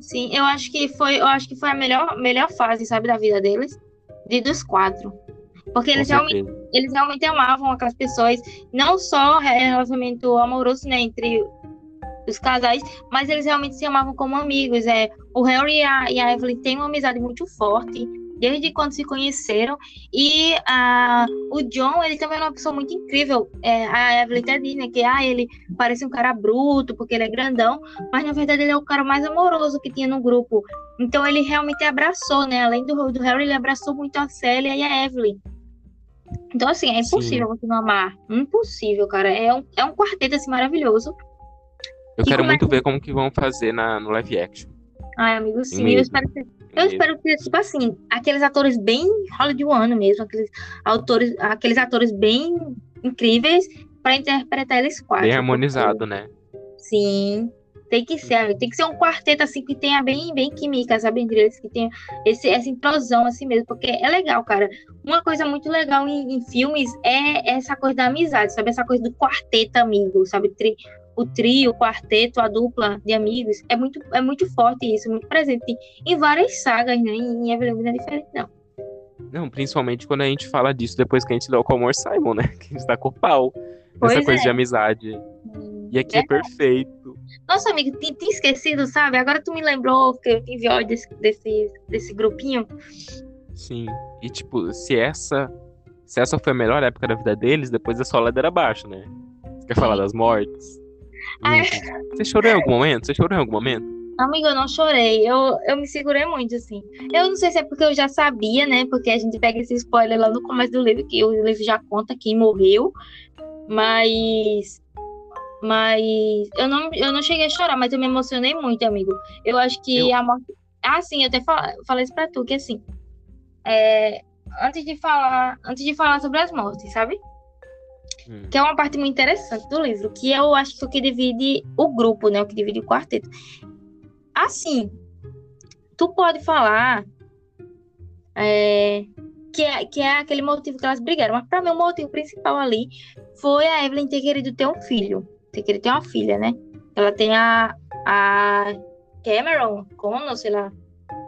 Sim, eu acho que foi, eu acho que foi a melhor, melhor fase, sabe, da vida deles de dos quatro. Porque eles realmente, eles realmente amavam aquelas pessoas, não só relacionamento amoroso né, entre os casais, mas eles realmente se amavam como amigos. É, o Harry e a, e a Evelyn têm uma amizade muito forte desde quando se conheceram. E a, o John, ele também é uma pessoa muito incrível. É, a Evelyn até diz, né, que ah, ele parece um cara bruto, porque ele é grandão, mas na verdade ele é o cara mais amoroso que tinha no grupo. Então ele realmente abraçou, né? Além do, do Harry, ele abraçou muito a Célia e a Evelyn. Então, assim, é impossível Sim. você não amar. Impossível, cara. É um, é um quarteto, assim, maravilhoso. Eu quero muito ver como que vão fazer na, no live action. Ai, amigo, sim. Eu espero que eu espero que, tipo assim, aqueles atores bem hollywoodiano mesmo, aqueles, autores, aqueles atores bem incríveis para interpretar eles quatro. Bem harmonizado, porque... né? Sim. Tem que ser, tem que ser um quarteto assim que tenha bem, bem química, sabe, entre eles, que tenha esse, essa implosão assim mesmo, porque é legal, cara. Uma coisa muito legal em, em filmes é essa coisa da amizade, sabe? Essa coisa do quarteto amigo, sabe? Tri, o trio, o quarteto, a dupla de amigos, é muito, é muito forte isso, muito presente em várias sagas, né? Em Evelyn não é diferente, não. Não, principalmente quando a gente fala disso depois que a gente leu o Amor Simon, né? Que a gente tá com o pau. Pois essa coisa é. de amizade. Hum, e aqui é, é perfeito. Nossa, amigo, tinha, tinha, esquecido, sabe? Agora tu me lembrou que eu tive ódio desse, desse, desse grupinho. Sim. E tipo, se essa. Se essa foi a melhor época da vida deles, depois é só ladeira abaixo, né? Você quer falar das mortes? Ai. Você chorou em algum momento? Você chorou em algum momento? Amigo, eu não chorei. Eu, eu me segurei muito, assim. Eu não sei se é porque eu já sabia, né? Porque a gente pega esse spoiler lá no começo do livro, que o livro já conta quem morreu. Mas. Mas. Eu não, eu não cheguei a chorar, mas eu me emocionei muito, amigo. Eu acho que eu... a morte. Ah, sim, eu até falei isso pra tu, que assim. É, antes de falar. Antes de falar sobre as mortes, sabe? Hum. Que é uma parte muito interessante do livro, que eu acho que é o que divide o grupo, né? O que divide o quarteto. Assim, tu pode falar é, que, é, que é aquele motivo que elas brigaram, mas para mim o motivo principal ali foi a Evelyn ter querido ter um filho, ter querido ter uma filha, né? Ela tem a, a Cameron, Connor, sei lá.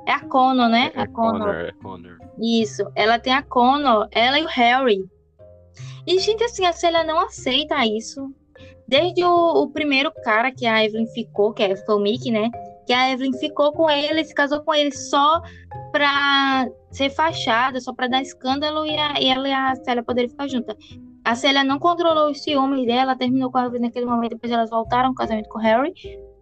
É a Connor, né? É a Connor. É Connor. Isso. Ela tem a Connor, ela e o Harry. E, gente, assim, a Célia não aceita isso. Desde o, o primeiro cara que a Evelyn ficou, que é, foi o Mickey, né? Que a Evelyn ficou com ele, se casou com ele só pra ser fachada, só pra dar escândalo e, a, e ela e a Célia poderem ficar juntas. A Célia não controlou os ciúmes dela, terminou com a Evelyn naquele momento, depois elas voltaram ao casamento com o Harry,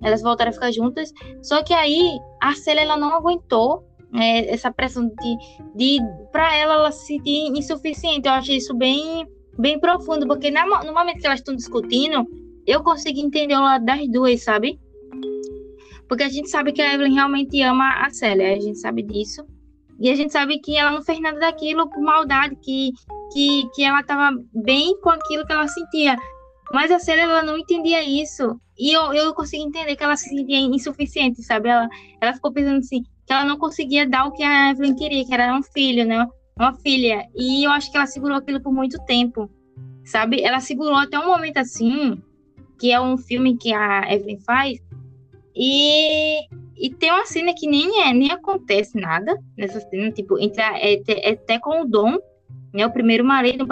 elas voltaram a ficar juntas. Só que aí a Célia ela não aguentou é, essa pressão de, de para ela ela se sentir insuficiente. Eu achei isso bem bem profundo, porque na, no momento que elas estão discutindo, eu consigo entender o lado das duas, sabe? Porque a gente sabe que a Evelyn realmente ama a Célia, a gente sabe disso. E a gente sabe que ela não fez nada daquilo por maldade, que, que, que ela estava bem com aquilo que ela sentia. Mas a Célia, ela não entendia isso. E eu, eu consegui entender que ela se sentia insuficiente, sabe? Ela, ela ficou pensando assim, que ela não conseguia dar o que a Evelyn queria, que era um filho, né? Uma filha. E eu acho que ela segurou aquilo por muito tempo, sabe? Ela segurou até um momento assim, que é um filme que a Evelyn faz, e, e tem uma cena que nem é, nem acontece nada nessa cena, tipo, entre a, é, é até com o Dom, né, o primeiro marido,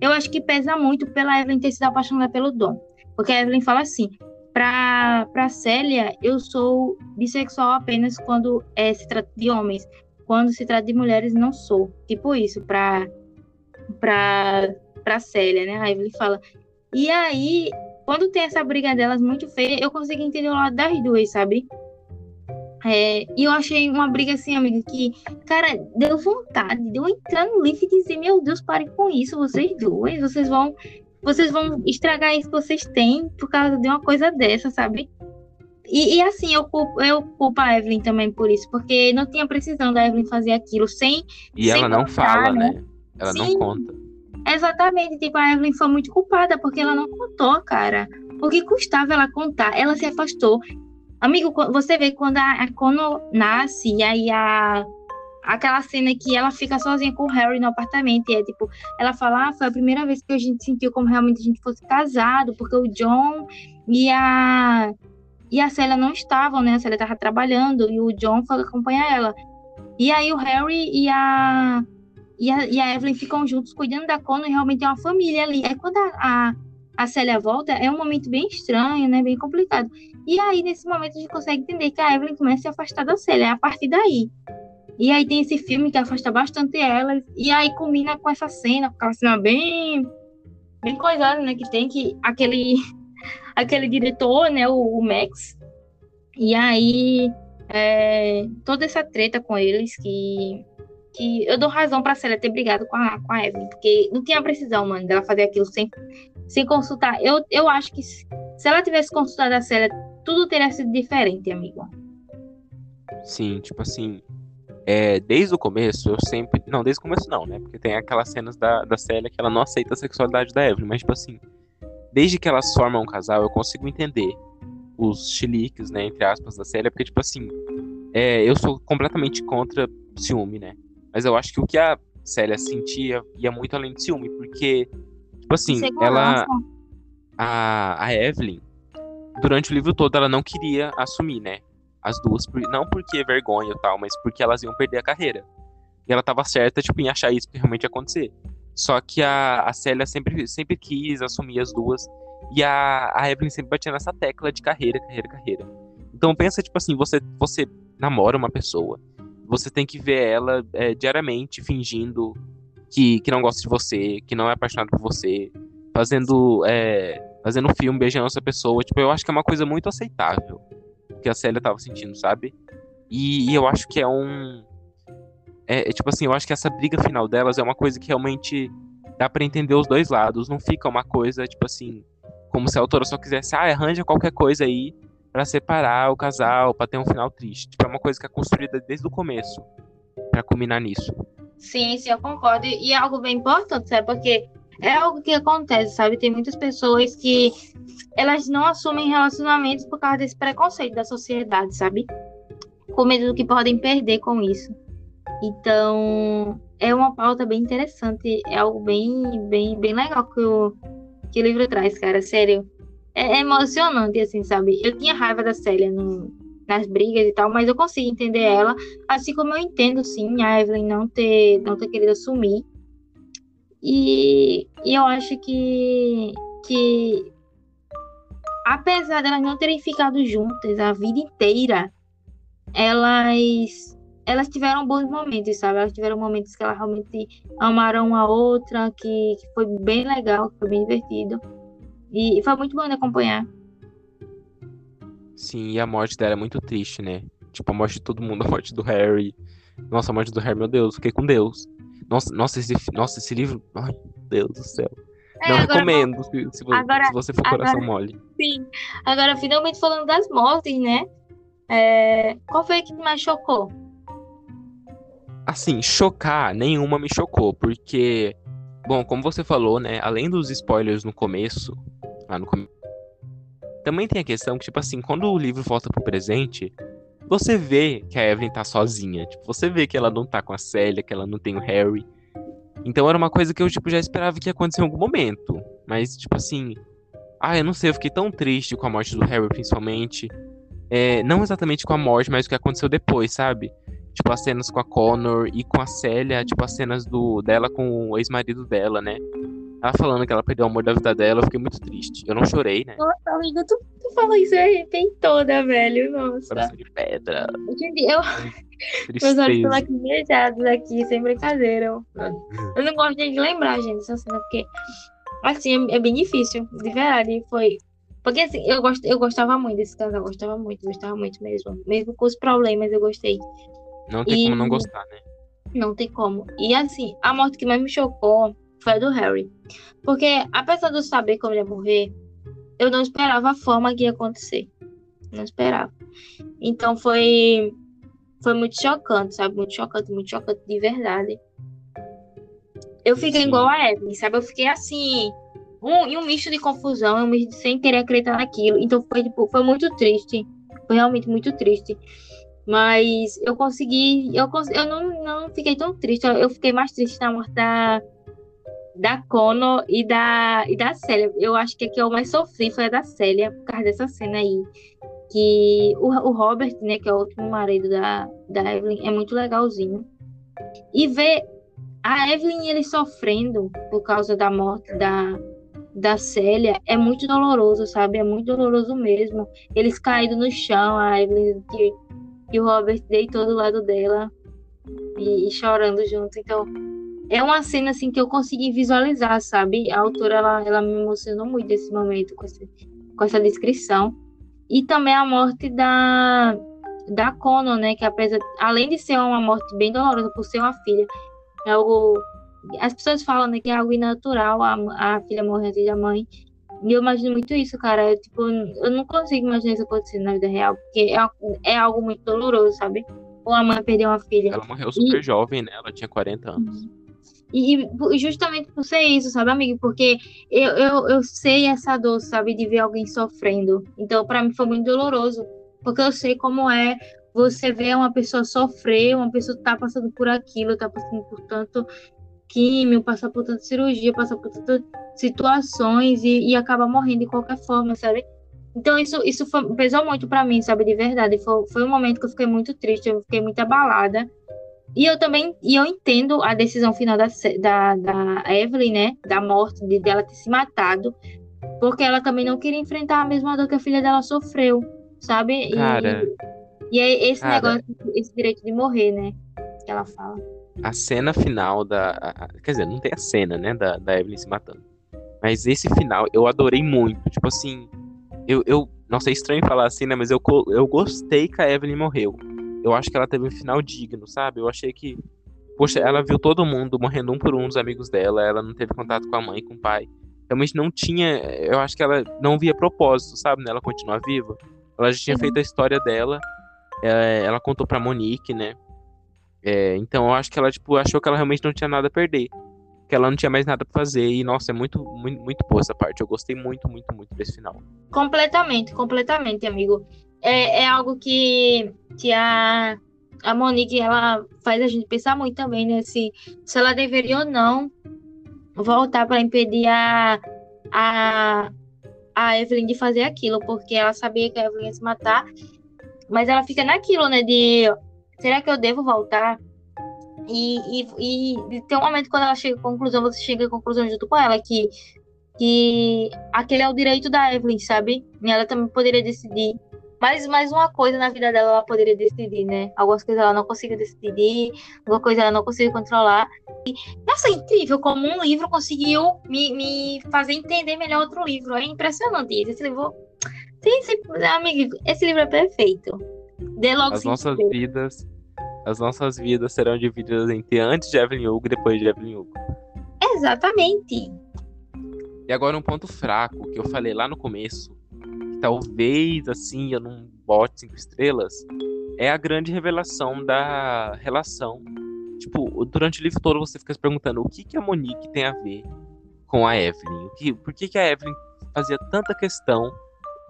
eu acho que pesa muito pela Evelyn ter sido apaixonada pelo Dom, porque a Evelyn fala assim, para para Célia, eu sou bissexual apenas quando é, se trata de homens, quando se trata de mulheres não sou, tipo isso, para para para Célia, né? A Evelyn fala. E aí quando tem essa briga delas muito feia, eu consigo entender o lado das duas, sabe? É, e eu achei uma briga assim, amiga, que, cara, deu vontade de eu entrar no livro e dizer, meu Deus, parem com isso, vocês duas, vocês vão, vocês vão estragar isso que vocês têm por causa de uma coisa dessa, sabe? E, e assim, eu culpo, eu culpo a Evelyn também por isso, porque não tinha precisão da Evelyn fazer aquilo sem. E sem ela não contar, fala, né? né? Ela Sim. não conta. Exatamente, tipo, a Evelyn foi muito culpada, porque ela não contou, cara. O que custava ela contar? Ela se afastou. Amigo, você vê quando a, a Kono nasce, e aí a, aquela cena que ela fica sozinha com o Harry no apartamento, e é tipo, ela fala, ah, foi a primeira vez que a gente sentiu como realmente a gente fosse casado, porque o John e a e a Célia não estavam, né? A Célia estava trabalhando e o John foi acompanhar ela. E aí o Harry e a e a, e a Evelyn ficam juntos cuidando da Connor e realmente é uma família ali. É quando a, a, a Célia volta, é um momento bem estranho, né? Bem complicado. E aí, nesse momento, a gente consegue entender que a Evelyn começa a se afastar da Célia, é a partir daí. E aí tem esse filme que afasta bastante elas, e aí combina com essa cena, com aquela cena bem, bem coisada, né? Que tem que aquele, aquele diretor, né? O, o Max. E aí é, toda essa treta com eles que que eu dou razão pra Célia ter brigado com a, com a Evelyn, porque não tinha precisão, mano, dela fazer aquilo sem, sem consultar. Eu, eu acho que se, se ela tivesse consultado a Célia, tudo teria sido diferente, amigo. Sim, tipo assim, é, desde o começo, eu sempre. Não, desde o começo não, né? Porque tem aquelas cenas da, da Célia que ela não aceita a sexualidade da Evelyn, mas, tipo assim, desde que elas formam um casal, eu consigo entender os chiliques, né, entre aspas, da Célia, porque, tipo assim, é, eu sou completamente contra ciúme, né? Mas eu acho que o que a Célia sentia ia muito além de ciúme, porque, tipo assim, ela. A, a Evelyn, durante o livro todo, ela não queria assumir, né? As duas. Não porque vergonha e tal, mas porque elas iam perder a carreira. E ela tava certa, tipo, em achar isso que realmente ia acontecer. Só que a, a Célia sempre, sempre quis assumir as duas. E a, a Evelyn sempre batia nessa tecla de carreira, carreira, carreira. Então pensa, tipo assim, você, você namora uma pessoa você tem que ver ela é, diariamente fingindo que, que não gosta de você, que não é apaixonado por você, fazendo é, fazendo filme, beijando essa pessoa. Tipo, eu acho que é uma coisa muito aceitável que a Célia tava sentindo, sabe? E, e eu acho que é um. É, é, tipo assim, eu acho que essa briga final delas é uma coisa que realmente dá para entender os dois lados. Não fica uma coisa, tipo assim, como se a autora só quisesse, ah, arranja qualquer coisa aí para separar o casal, para ter um final triste. Tipo, é uma coisa que é construída desde o começo para culminar nisso. Sim, sim, eu concordo. E é algo bem importante, sabe? Porque é algo que acontece, sabe? Tem muitas pessoas que elas não assumem relacionamentos por causa desse preconceito da sociedade, sabe? Com medo do que podem perder com isso. Então, é uma pauta bem interessante, é algo bem, bem, bem legal que o, que o livro traz, cara, sério é, emocionante, assim, sabe? Eu tinha raiva da Célia no, nas brigas e tal, mas eu consigo entender ela, assim como eu entendo, sim, a Evelyn não ter, não ter querido assumir. E, e eu acho que, que, apesar delas não terem ficado juntas a vida inteira, elas elas tiveram bons momentos, sabe? Elas tiveram momentos que elas realmente amaram a outra, que, que foi bem legal, que foi bem divertido. E foi muito bom de acompanhar. Sim, e a morte dela é muito triste, né? Tipo, a morte de todo mundo, a morte do Harry. Nossa, a morte do Harry, meu Deus, fiquei com Deus. Nossa, nossa, esse, nossa, esse livro. Ai, Deus do céu. É, Não recomendo se, se, agora, se, você for coração agora, mole. Sim. Agora, finalmente falando das mortes, né? É, qual foi a que mais chocou? Assim, chocar, nenhuma me chocou, porque, bom, como você falou, né, além dos spoilers no começo, lá no começo, também tem a questão que, tipo assim, quando o livro volta pro presente, você vê que a Evelyn tá sozinha. Tipo, você vê que ela não tá com a Célia, que ela não tem o Harry. Então era uma coisa que eu, tipo, já esperava que ia acontecer em algum momento. Mas, tipo assim. Ah, eu não sei, eu fiquei tão triste com a morte do Harry, principalmente. É, não exatamente com a morte, mas o que aconteceu depois, sabe? Tipo, as cenas com a Connor e com a Célia, tipo, as cenas do, dela com o ex-marido dela, né? Ela falando que ela perdeu o amor da vida dela, eu fiquei muito triste. Eu não chorei, né? Nossa, amigo, tu, tu falou isso e arrepiei toda, velho. Nossa. Coração de pedra. Gente, eu, meus olhos estão lacrimejados aqui, sem brincadeira. Eu, eu não gosto nem de lembrar, gente, dessa cena, porque, assim, é, é bem difícil, de verdade. Foi, porque assim, eu, gost, eu gostava muito desse casal, gostava muito, gostava muito mesmo. Mesmo com os problemas, eu gostei. Não tem E- como não gostar, né? Não tem como. E assim, a morte que mais me chocou foi a do Harry. Porque, apesar de eu saber como ele ia morrer, eu não esperava a forma que ia acontecer. Não esperava. Então foi. Foi muito chocante, sabe? Muito chocante, muito chocante de verdade. Eu fiquei Sim. igual a Evelyn, sabe? Eu fiquei assim. Um, em um misto de confusão, um misto de sem querer acreditar naquilo. Então foi, tipo, foi muito triste. Foi realmente muito triste. Mas eu consegui. Eu, eu não, não fiquei tão triste. Eu, eu fiquei mais triste na morte da, da Connor e da, e da Célia. Eu acho que a que eu mais sofri foi a da Célia, por causa dessa cena aí. Que o, o Robert, né, que é o último marido da, da Evelyn, é muito legalzinho. E ver a Evelyn e ele sofrendo por causa da morte da, da Célia é muito doloroso, sabe? É muito doloroso mesmo. Eles caídos no chão, a Evelyn que o Robert deitou do lado dela e, e chorando junto. Então, é uma cena assim que eu consegui visualizar, sabe? A autora ela, ela me emocionou muito nesse momento com essa, com essa descrição. E também a morte da da Connor, né, que apesar além de ser uma morte bem dolorosa por ser uma filha, é algo as pessoas falam, né, que é algo inatural a, a filha morrer antes da mãe. E eu imagino muito isso, cara. Eu, tipo, eu não consigo imaginar isso acontecendo na vida real, porque é, é algo muito doloroso, sabe? Ou a mãe perder uma filha. Ela morreu super jovem, né? Ela tinha 40 anos. E, e justamente por ser isso, sabe, amigo? Porque eu, eu, eu sei essa dor, sabe, de ver alguém sofrendo. Então, para mim foi muito doloroso. Porque eu sei como é você ver uma pessoa sofrer, uma pessoa tá passando por aquilo, tá passando por tanto químio, passar por tanta cirurgia, passar por tantas situações e, e acaba morrendo de qualquer forma, sabe? Então isso, isso foi- pesou muito para mim, sabe, de verdade. Foi, foi um momento que eu fiquei muito triste, eu fiquei muito abalada. E eu também, e eu entendo a decisão final da, da, da Evelyn, né, da morte, de dela ter se matado, porque ela também não queria enfrentar a mesma dor que a filha dela sofreu, sabe? E- Cara, E, é esse cara. negócio, esse direito de morrer, né, que ela fala. a cena final da. a- Quer dizer, não tem a cena, né? Da, da Evelyn se matando. Mas esse final eu adorei muito. Tipo assim. Eu. eu nossa, é estranho falar assim, né? Mas eu, eu gostei que a Evelyn morreu. Eu acho que ela teve um final digno, sabe? Eu achei que. Poxa, ela viu todo mundo morrendo um por um dos amigos dela. Ela não teve contato com a mãe, com o pai. Realmente não tinha. Eu acho que ela não via propósito, sabe? Nela continuar viva. Ela já tinha Uhum. feito a história dela. é, ela contou pra Monique, né? É, então eu acho que ela, tipo, achou que ela realmente não tinha nada a perder. Que ela não tinha mais nada pra fazer. E, nossa, é muito, muito, muito boa essa parte. Eu gostei muito, muito, muito desse final. Completamente, completamente, amigo. É, é algo que, que a, a Monique, ela faz a gente pensar muito também, né? Se, se ela deveria ou não voltar para impedir a, a, a Evelyn de fazer aquilo, porque ela sabia que a Evelyn ia se matar, mas ela fica naquilo, né? De será que eu devo voltar? E, e, e tem um momento quando ela chega à conclusão, você chega à conclusão junto com ela que que aquele é o direito da Evelyn, sabe? E ela também poderia decidir. Mas mais uma coisa na vida dela ela poderia decidir, né? Algumas coisas ela não conseguiu decidir, alguma coisa ela não conseguiu controlar. E, nossa, é incrível como um livro conseguiu me, me fazer entender melhor outro livro. É impressionante isso. Esse livro. Sim, sim, amigo, esse livro é perfeito. Dê logo As nossas sim. vidas. As nossas vidas serão divididas entre antes de Evelyn Hugo e depois de Evelyn Hugo. Exatamente. E agora um ponto fraco que eu falei lá no começo. Que talvez, assim, eu não bot cinco estrelas é a grande revelação da relação. Tipo, durante o livro todo você fica se perguntando o que, que a Monique tem a ver com a Evelyn. O que, por que, que a Evelyn fazia tanta questão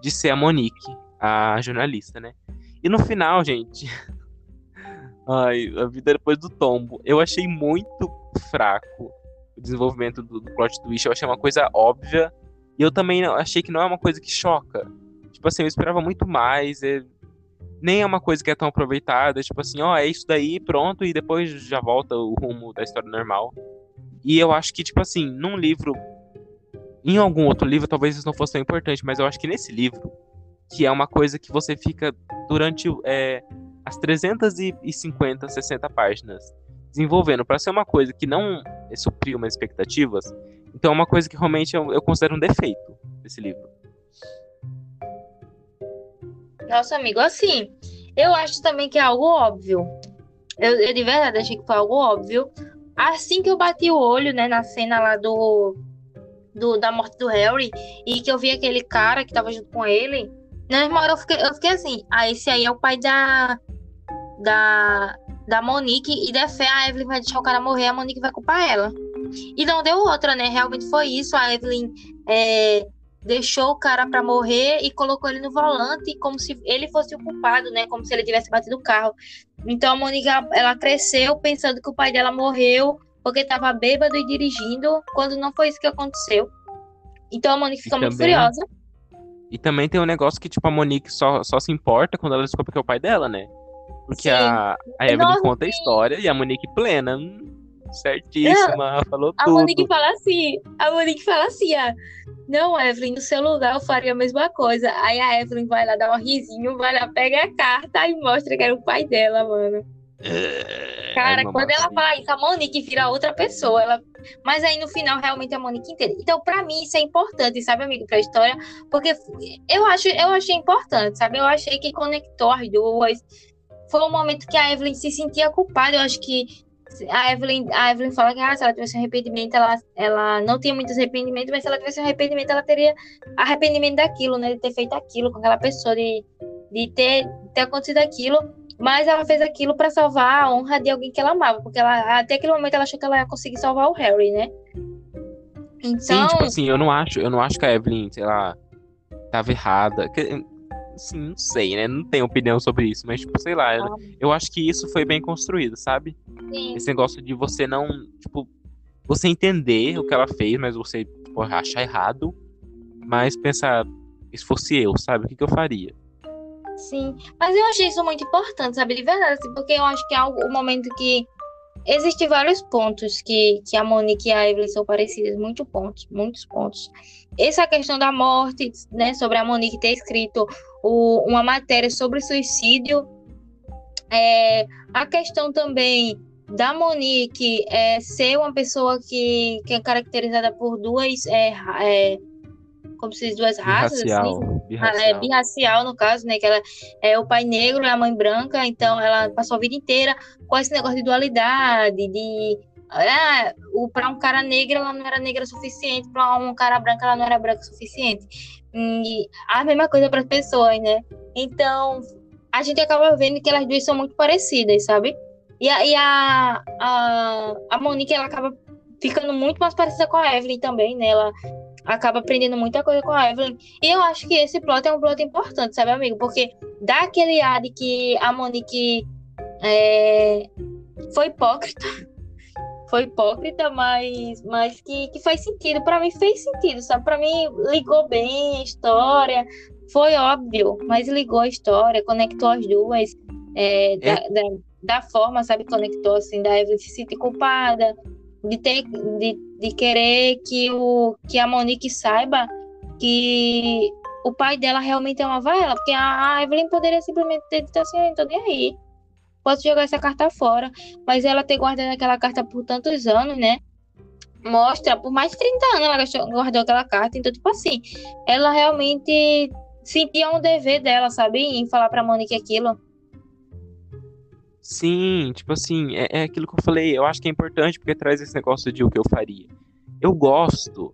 de ser a Monique, a jornalista, né? E no final, gente. Ai, a vida depois do tombo. Eu achei muito fraco o desenvolvimento do, do plot twist. Eu achei uma coisa óbvia. E eu também achei que não é uma coisa que choca. Tipo assim, eu esperava muito mais. É... Nem é uma coisa que é tão aproveitada. Tipo assim, ó, é isso daí, pronto, e depois já volta o rumo da história normal. E eu acho que, tipo assim, num livro. Em algum outro livro, talvez isso não fosse tão importante, mas eu acho que nesse livro, que é uma coisa que você fica durante é, as 350, 60 páginas desenvolvendo para ser uma coisa que não supriu minhas expectativas, então é uma coisa que realmente eu, eu considero um defeito desse livro. Nossa, amigo, assim, eu acho também que é algo óbvio. Eu, eu, de verdade achei que foi algo óbvio. Assim que eu bati o olho, né, na cena lá do, do da morte do Harry e que eu vi aquele cara que tava junto com ele, na mesma hora eu fiquei, eu fiquei assim, ah, esse aí é o pai da da da Monique e der fé a Evelyn vai deixar o cara morrer, a Monique vai culpar ela. E não deu outra, né? Realmente foi isso. A Evelyn é, deixou o cara para morrer e colocou ele no volante como se ele fosse o culpado, né? Como se ele tivesse batido o carro. Então a Monique ela cresceu pensando que o pai dela morreu porque estava bêbado e dirigindo, quando não foi isso que aconteceu. Então a Monique fica muito furiosa. E também tem um negócio que, tipo, a Monique só, só se importa quando ela descobre que é o pai dela, né? Porque a, a Evelyn Nossa, conta a história e a Monique plena. Certíssima, falou a tudo. A Monique fala assim, a Monique fala assim, ah, não, Evelyn, no seu lugar eu faria a mesma coisa. Aí a Evelyn vai lá dar um risinho, vai lá, pega a carta e mostra que era o pai dela, mano. É, Cara, quando ela fala isso, a Monique vira outra pessoa. Ela... Mas aí no final, realmente a Monique entende. Então, para mim, isso é importante, sabe, amigo, pra história, porque eu acho, eu achei importante, sabe? Eu achei que conectou as duas foi um momento que a Evelyn se sentia culpada. Eu acho que a Evelyn, a Evelyn fala que ah, se ela tivesse um arrependimento, ela, ela não tinha muitos arrependimentos, mas se ela tivesse um arrependimento, ela teria arrependimento daquilo, né? De ter feito aquilo com aquela pessoa, de, de ter, ter acontecido aquilo. Mas ela fez aquilo para salvar a honra de alguém que ela amava, porque ela, até aquele momento ela achou que ela ia conseguir salvar o Harry, né? Então... Sim, tipo assim, eu não acho, eu não acho que a Evelyn, sei lá, tava errada assim, não sei, né? Não tenho opinião sobre isso, mas, tipo, sei lá, ah. eu acho que isso foi bem construído, sabe? Sim. Esse negócio de você não, tipo, você entender o que ela fez, mas você tipo, achar errado, mas pensar, se fosse eu, sabe? O que, que eu faria? Sim, mas eu achei isso muito importante, sabe? De verdade, assim, porque eu acho que é o momento que Existem vários pontos que, que a Monique e a Evelyn são parecidas, muitos pontos, muitos pontos. Essa questão da morte, né, sobre a Monique ter escrito o, uma matéria sobre suicídio, é, a questão também da Monique é, ser uma pessoa que, que é caracterizada por duas é, é, como se diz, duas raças, birracial, assim. Birracial. É, birracial, no caso, né? Que ela é o pai negro e a mãe branca, então ela passou a vida inteira com esse negócio de dualidade, de. Ah, para um cara negro ela não era negra o suficiente, para um cara branco ela não era branca o suficiente. E a mesma coisa para as pessoas, né? Então, a gente acaba vendo que elas duas são muito parecidas, sabe? E a, e a, a, a Monique, ela acaba ficando muito mais parecida com a Evelyn também, né? Ela acaba aprendendo muita coisa com a Evelyn. E eu acho que esse plot é um plot importante, sabe, amigo? Porque dá aquele ar de que a Monique é, foi hipócrita. Foi hipócrita, mas, mas que, que faz sentido. Para mim fez sentido, sabe? Para mim ligou bem a história. Foi óbvio, mas ligou a história, conectou as duas. É, é. Da, da, da, forma, sabe? Conectou assim, da Evelyn se sentir culpada, de ter de, de querer que o que a Monique saiba que o pai dela realmente amava ela, porque a Evelyn poderia simplesmente ter dito assim, não tô nem aí. Posso jogar essa carta fora, mas ela ter guardado aquela carta por tantos anos, né? Mostra, por mais de 30 anos ela guardou aquela carta, então tipo assim, ela realmente sentia um dever dela, sabe, em falar para Monique aquilo. Sim, tipo assim, é, é, aquilo que eu falei. Eu acho que é importante porque traz esse negócio de o que eu faria. Eu gosto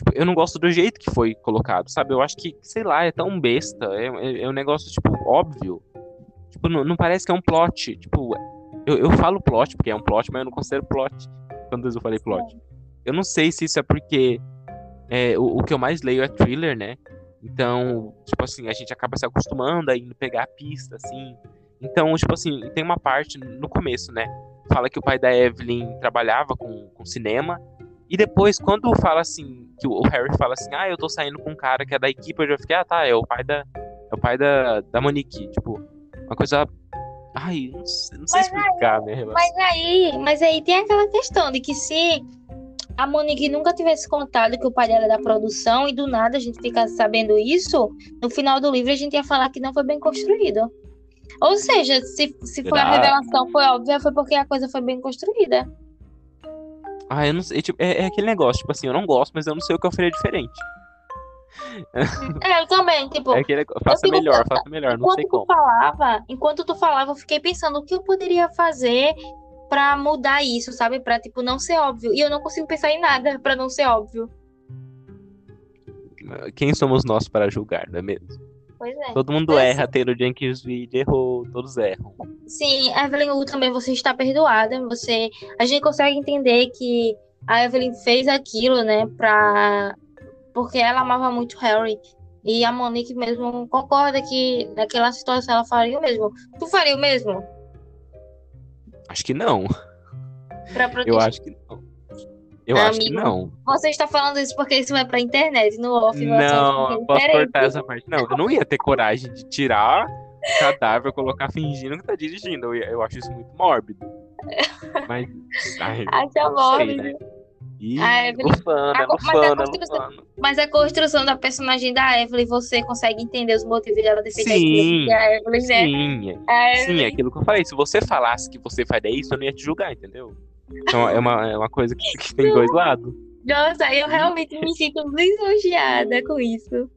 Tipo, eu não gosto do jeito que foi colocado, sabe? Eu acho que, sei lá, é tão besta. É, é, é um negócio, tipo, óbvio. Tipo, não, não, parece que é um plot. Tipo, eu, eu falo plot, porque é um plot, mas eu não considero plot. Quando eu falei plot. Eu não sei se isso é porque é, o, o, que eu mais leio é thriller, né? Então, tipo assim, a gente acaba se acostumando a ir pegar a pista, assim. Então, tipo assim, tem uma parte no começo, né? Fala que o pai da Evelyn trabalhava com, com cinema. E depois, quando fala assim, que o Harry fala assim, ah, eu tô saindo com um cara que é da equipe, eu já fiquei, ah, tá, é o pai da. É o pai da, da Monique. Tipo, uma coisa. Ai, não sei, não sei explicar aí, minha relação. Mas aí, mas aí tem aquela questão de que se a Monique nunca tivesse contado que o pai dela é da produção e do nada a gente ficasse sabendo isso, no final do livro a gente ia falar que não foi bem construído. Ou seja, se, se foi a revelação foi óbvia, foi porque a coisa foi bem construída. Ah, eu não sei. Tipo, é, é, aquele negócio, tipo assim, eu não gosto, mas eu não sei o que eu faria diferente. É, eu também, tipo. É aquele, faça melhor, faça melhor, não sei como. Falava, enquanto tu falava, eu fiquei pensando o que eu poderia fazer para mudar isso, sabe? Para tipo não ser óbvio. E eu não consigo pensar em nada para não ser óbvio. Quem somos nós para julgar, não é mesmo? Pois é. Todo mundo Mas, erra, Taylor Jenkins Reid errou, todos erram. Sim, Evelyn Wu também você está perdoada. Você, a gente consegue entender que a Evelyn fez aquilo, né, para porque ela amava muito Harry. E a Monique mesmo concorda que naquela situação ela faria o mesmo. Tu faria o mesmo? Acho que não. Eu acho que não. Eu Amigo, acho que não. Você está falando isso porque isso vai pra internet, no off. Não, eu posso cortar essa parte. Não, eu não ia ter coragem de tirar o cadáver, colocar fingindo que tá dirigindo. Eu, eu acho isso muito mórbido. Mas. Ai, Acha mórbido. Sei, né? Ih, a Evelyn, a, mas, a construção, mas a construção da personagem da Evelyn, você consegue entender os motivos dela ter feito sim, aquilo. A Evelyn, né? sim, é, sim, é aquilo que eu falei. Se você falasse que você faria isso, eu não ia te julgar, entendeu? Então é uma, é uma coisa que, que tem dois lados. Nossa, eu realmente me sinto lisonjeada com isso.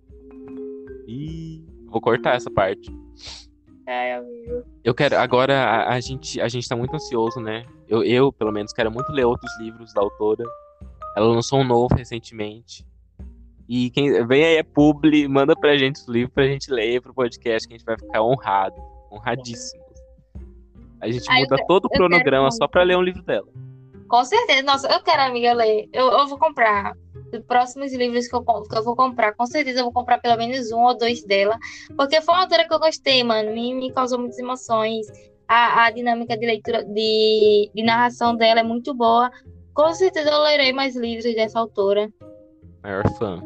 Vou cortar essa parte. Ai, amigo. Eu quero. Agora a, a, gente, a gente tá muito ansioso, né? Eu, eu, pelo menos, quero muito ler outros livros da autora. Ela lançou um novo recentemente. E quem vem aí é publi, manda pra gente os livros pra gente ler pro podcast, que a gente vai ficar honrado, honradíssimo. A gente ah, muda eu, todo o cronograma só pra ler um livro dela. Com certeza. Nossa, eu quero, amiga, ler. Eu, eu vou comprar. Os próximos livros que eu, que eu vou comprar, com certeza eu vou comprar pelo menos um ou dois dela. Porque foi uma autora que eu gostei, mano. Me, me causou muitas emoções. A, a dinâmica de leitura, de, de narração dela é muito boa. Com certeza eu lerei mais livros dessa autora. Maior fã.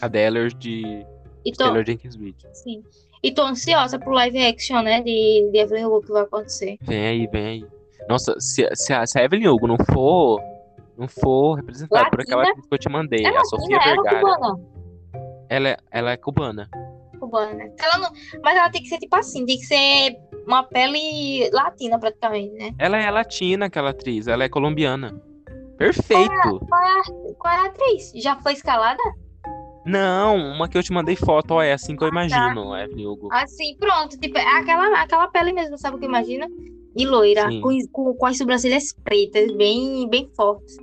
A Deller de e tô... Taylor Jenkins Reid. Sim. E tô ansiosa pro live action, né? De, de Evelyn Hugo que vai acontecer. Vem aí, vem aí. Nossa, se, se, a, se a Evelyn Hugo não for, não for representada Latina? por aquela que eu te mandei, é a Sofia é Vergara. Ela, é, ela é cubana. Cubana? Ela não, mas ela tem que ser tipo assim, tem que ser uma pele latina praticamente, né? Ela é latina, aquela atriz. Ela é colombiana. Perfeito. Qual é, qual é, a, qual é a atriz? Já foi escalada? Não, uma que eu te mandei foto, ó, é assim que eu ah, tá. imagino, tá. Evelyn Hugo. Assim, pronto. Tipo, é aquela, aquela pele mesmo, sabe o que eu imagino? E loira, com, com, com, as sobrancelhas pretas, bem, bem fortes.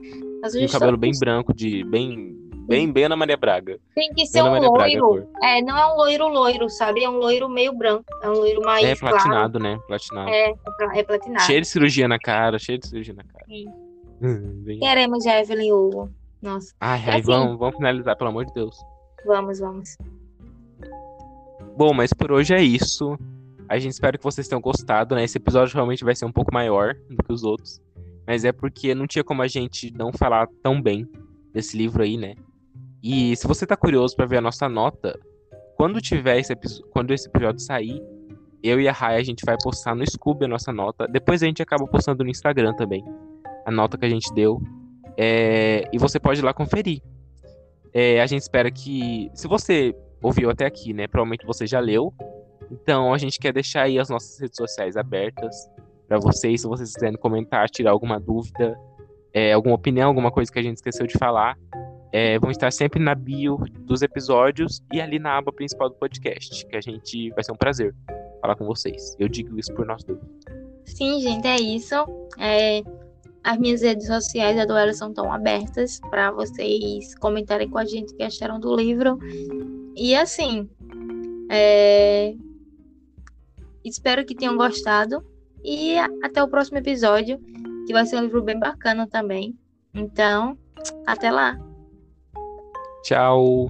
E o cabelo bem branco, de bem Bem, bem Ana Maria Braga. Tem que ser um loiro. é, não é um loiro loiro, sabe? É um loiro meio branco. É um loiro mais. É platinado, claro. né? Platinado. É, é platinado. Cheio de cirurgia na cara, cheio de cirurgia na cara. Bem... Queremos a Evelyn Hugo. Nossa. Ai, ai, assim, vamos, vamos finalizar, pelo amor de Deus. Vamos, vamos. Bom, mas por hoje é isso. A gente espera que vocês tenham gostado, né? Esse episódio realmente vai ser um pouco maior do que os outros. Mas é porque não tinha como a gente não falar tão bem desse livro aí, né? E se você tá curioso para ver a nossa nota, quando tiver esse quando esse episódio sair, eu e a Rai a gente vai postar no Scooby a nossa nota. Depois a gente acaba postando no Instagram também a nota que a gente deu. É, e você pode ir lá conferir. É, a gente espera que. Se você ouviu até aqui, né? Provavelmente você já leu. Então a gente quer deixar aí as nossas redes sociais abertas para vocês. Se vocês quiserem comentar, tirar alguma dúvida, é, alguma opinião, alguma coisa que a gente esqueceu de falar, é, vão estar sempre na bio dos episódios e ali na aba principal do podcast, que a gente vai ser um prazer falar com vocês. Eu digo isso por nós dois. Sim, gente, é isso. É, As minhas redes sociais, a do Ellison, estão abertas para vocês comentarem com a gente o que acharam do livro. E assim, é... espero que tenham gostado. E até o próximo episódio, que vai ser um livro bem bacana também. Então, até lá. Tchau.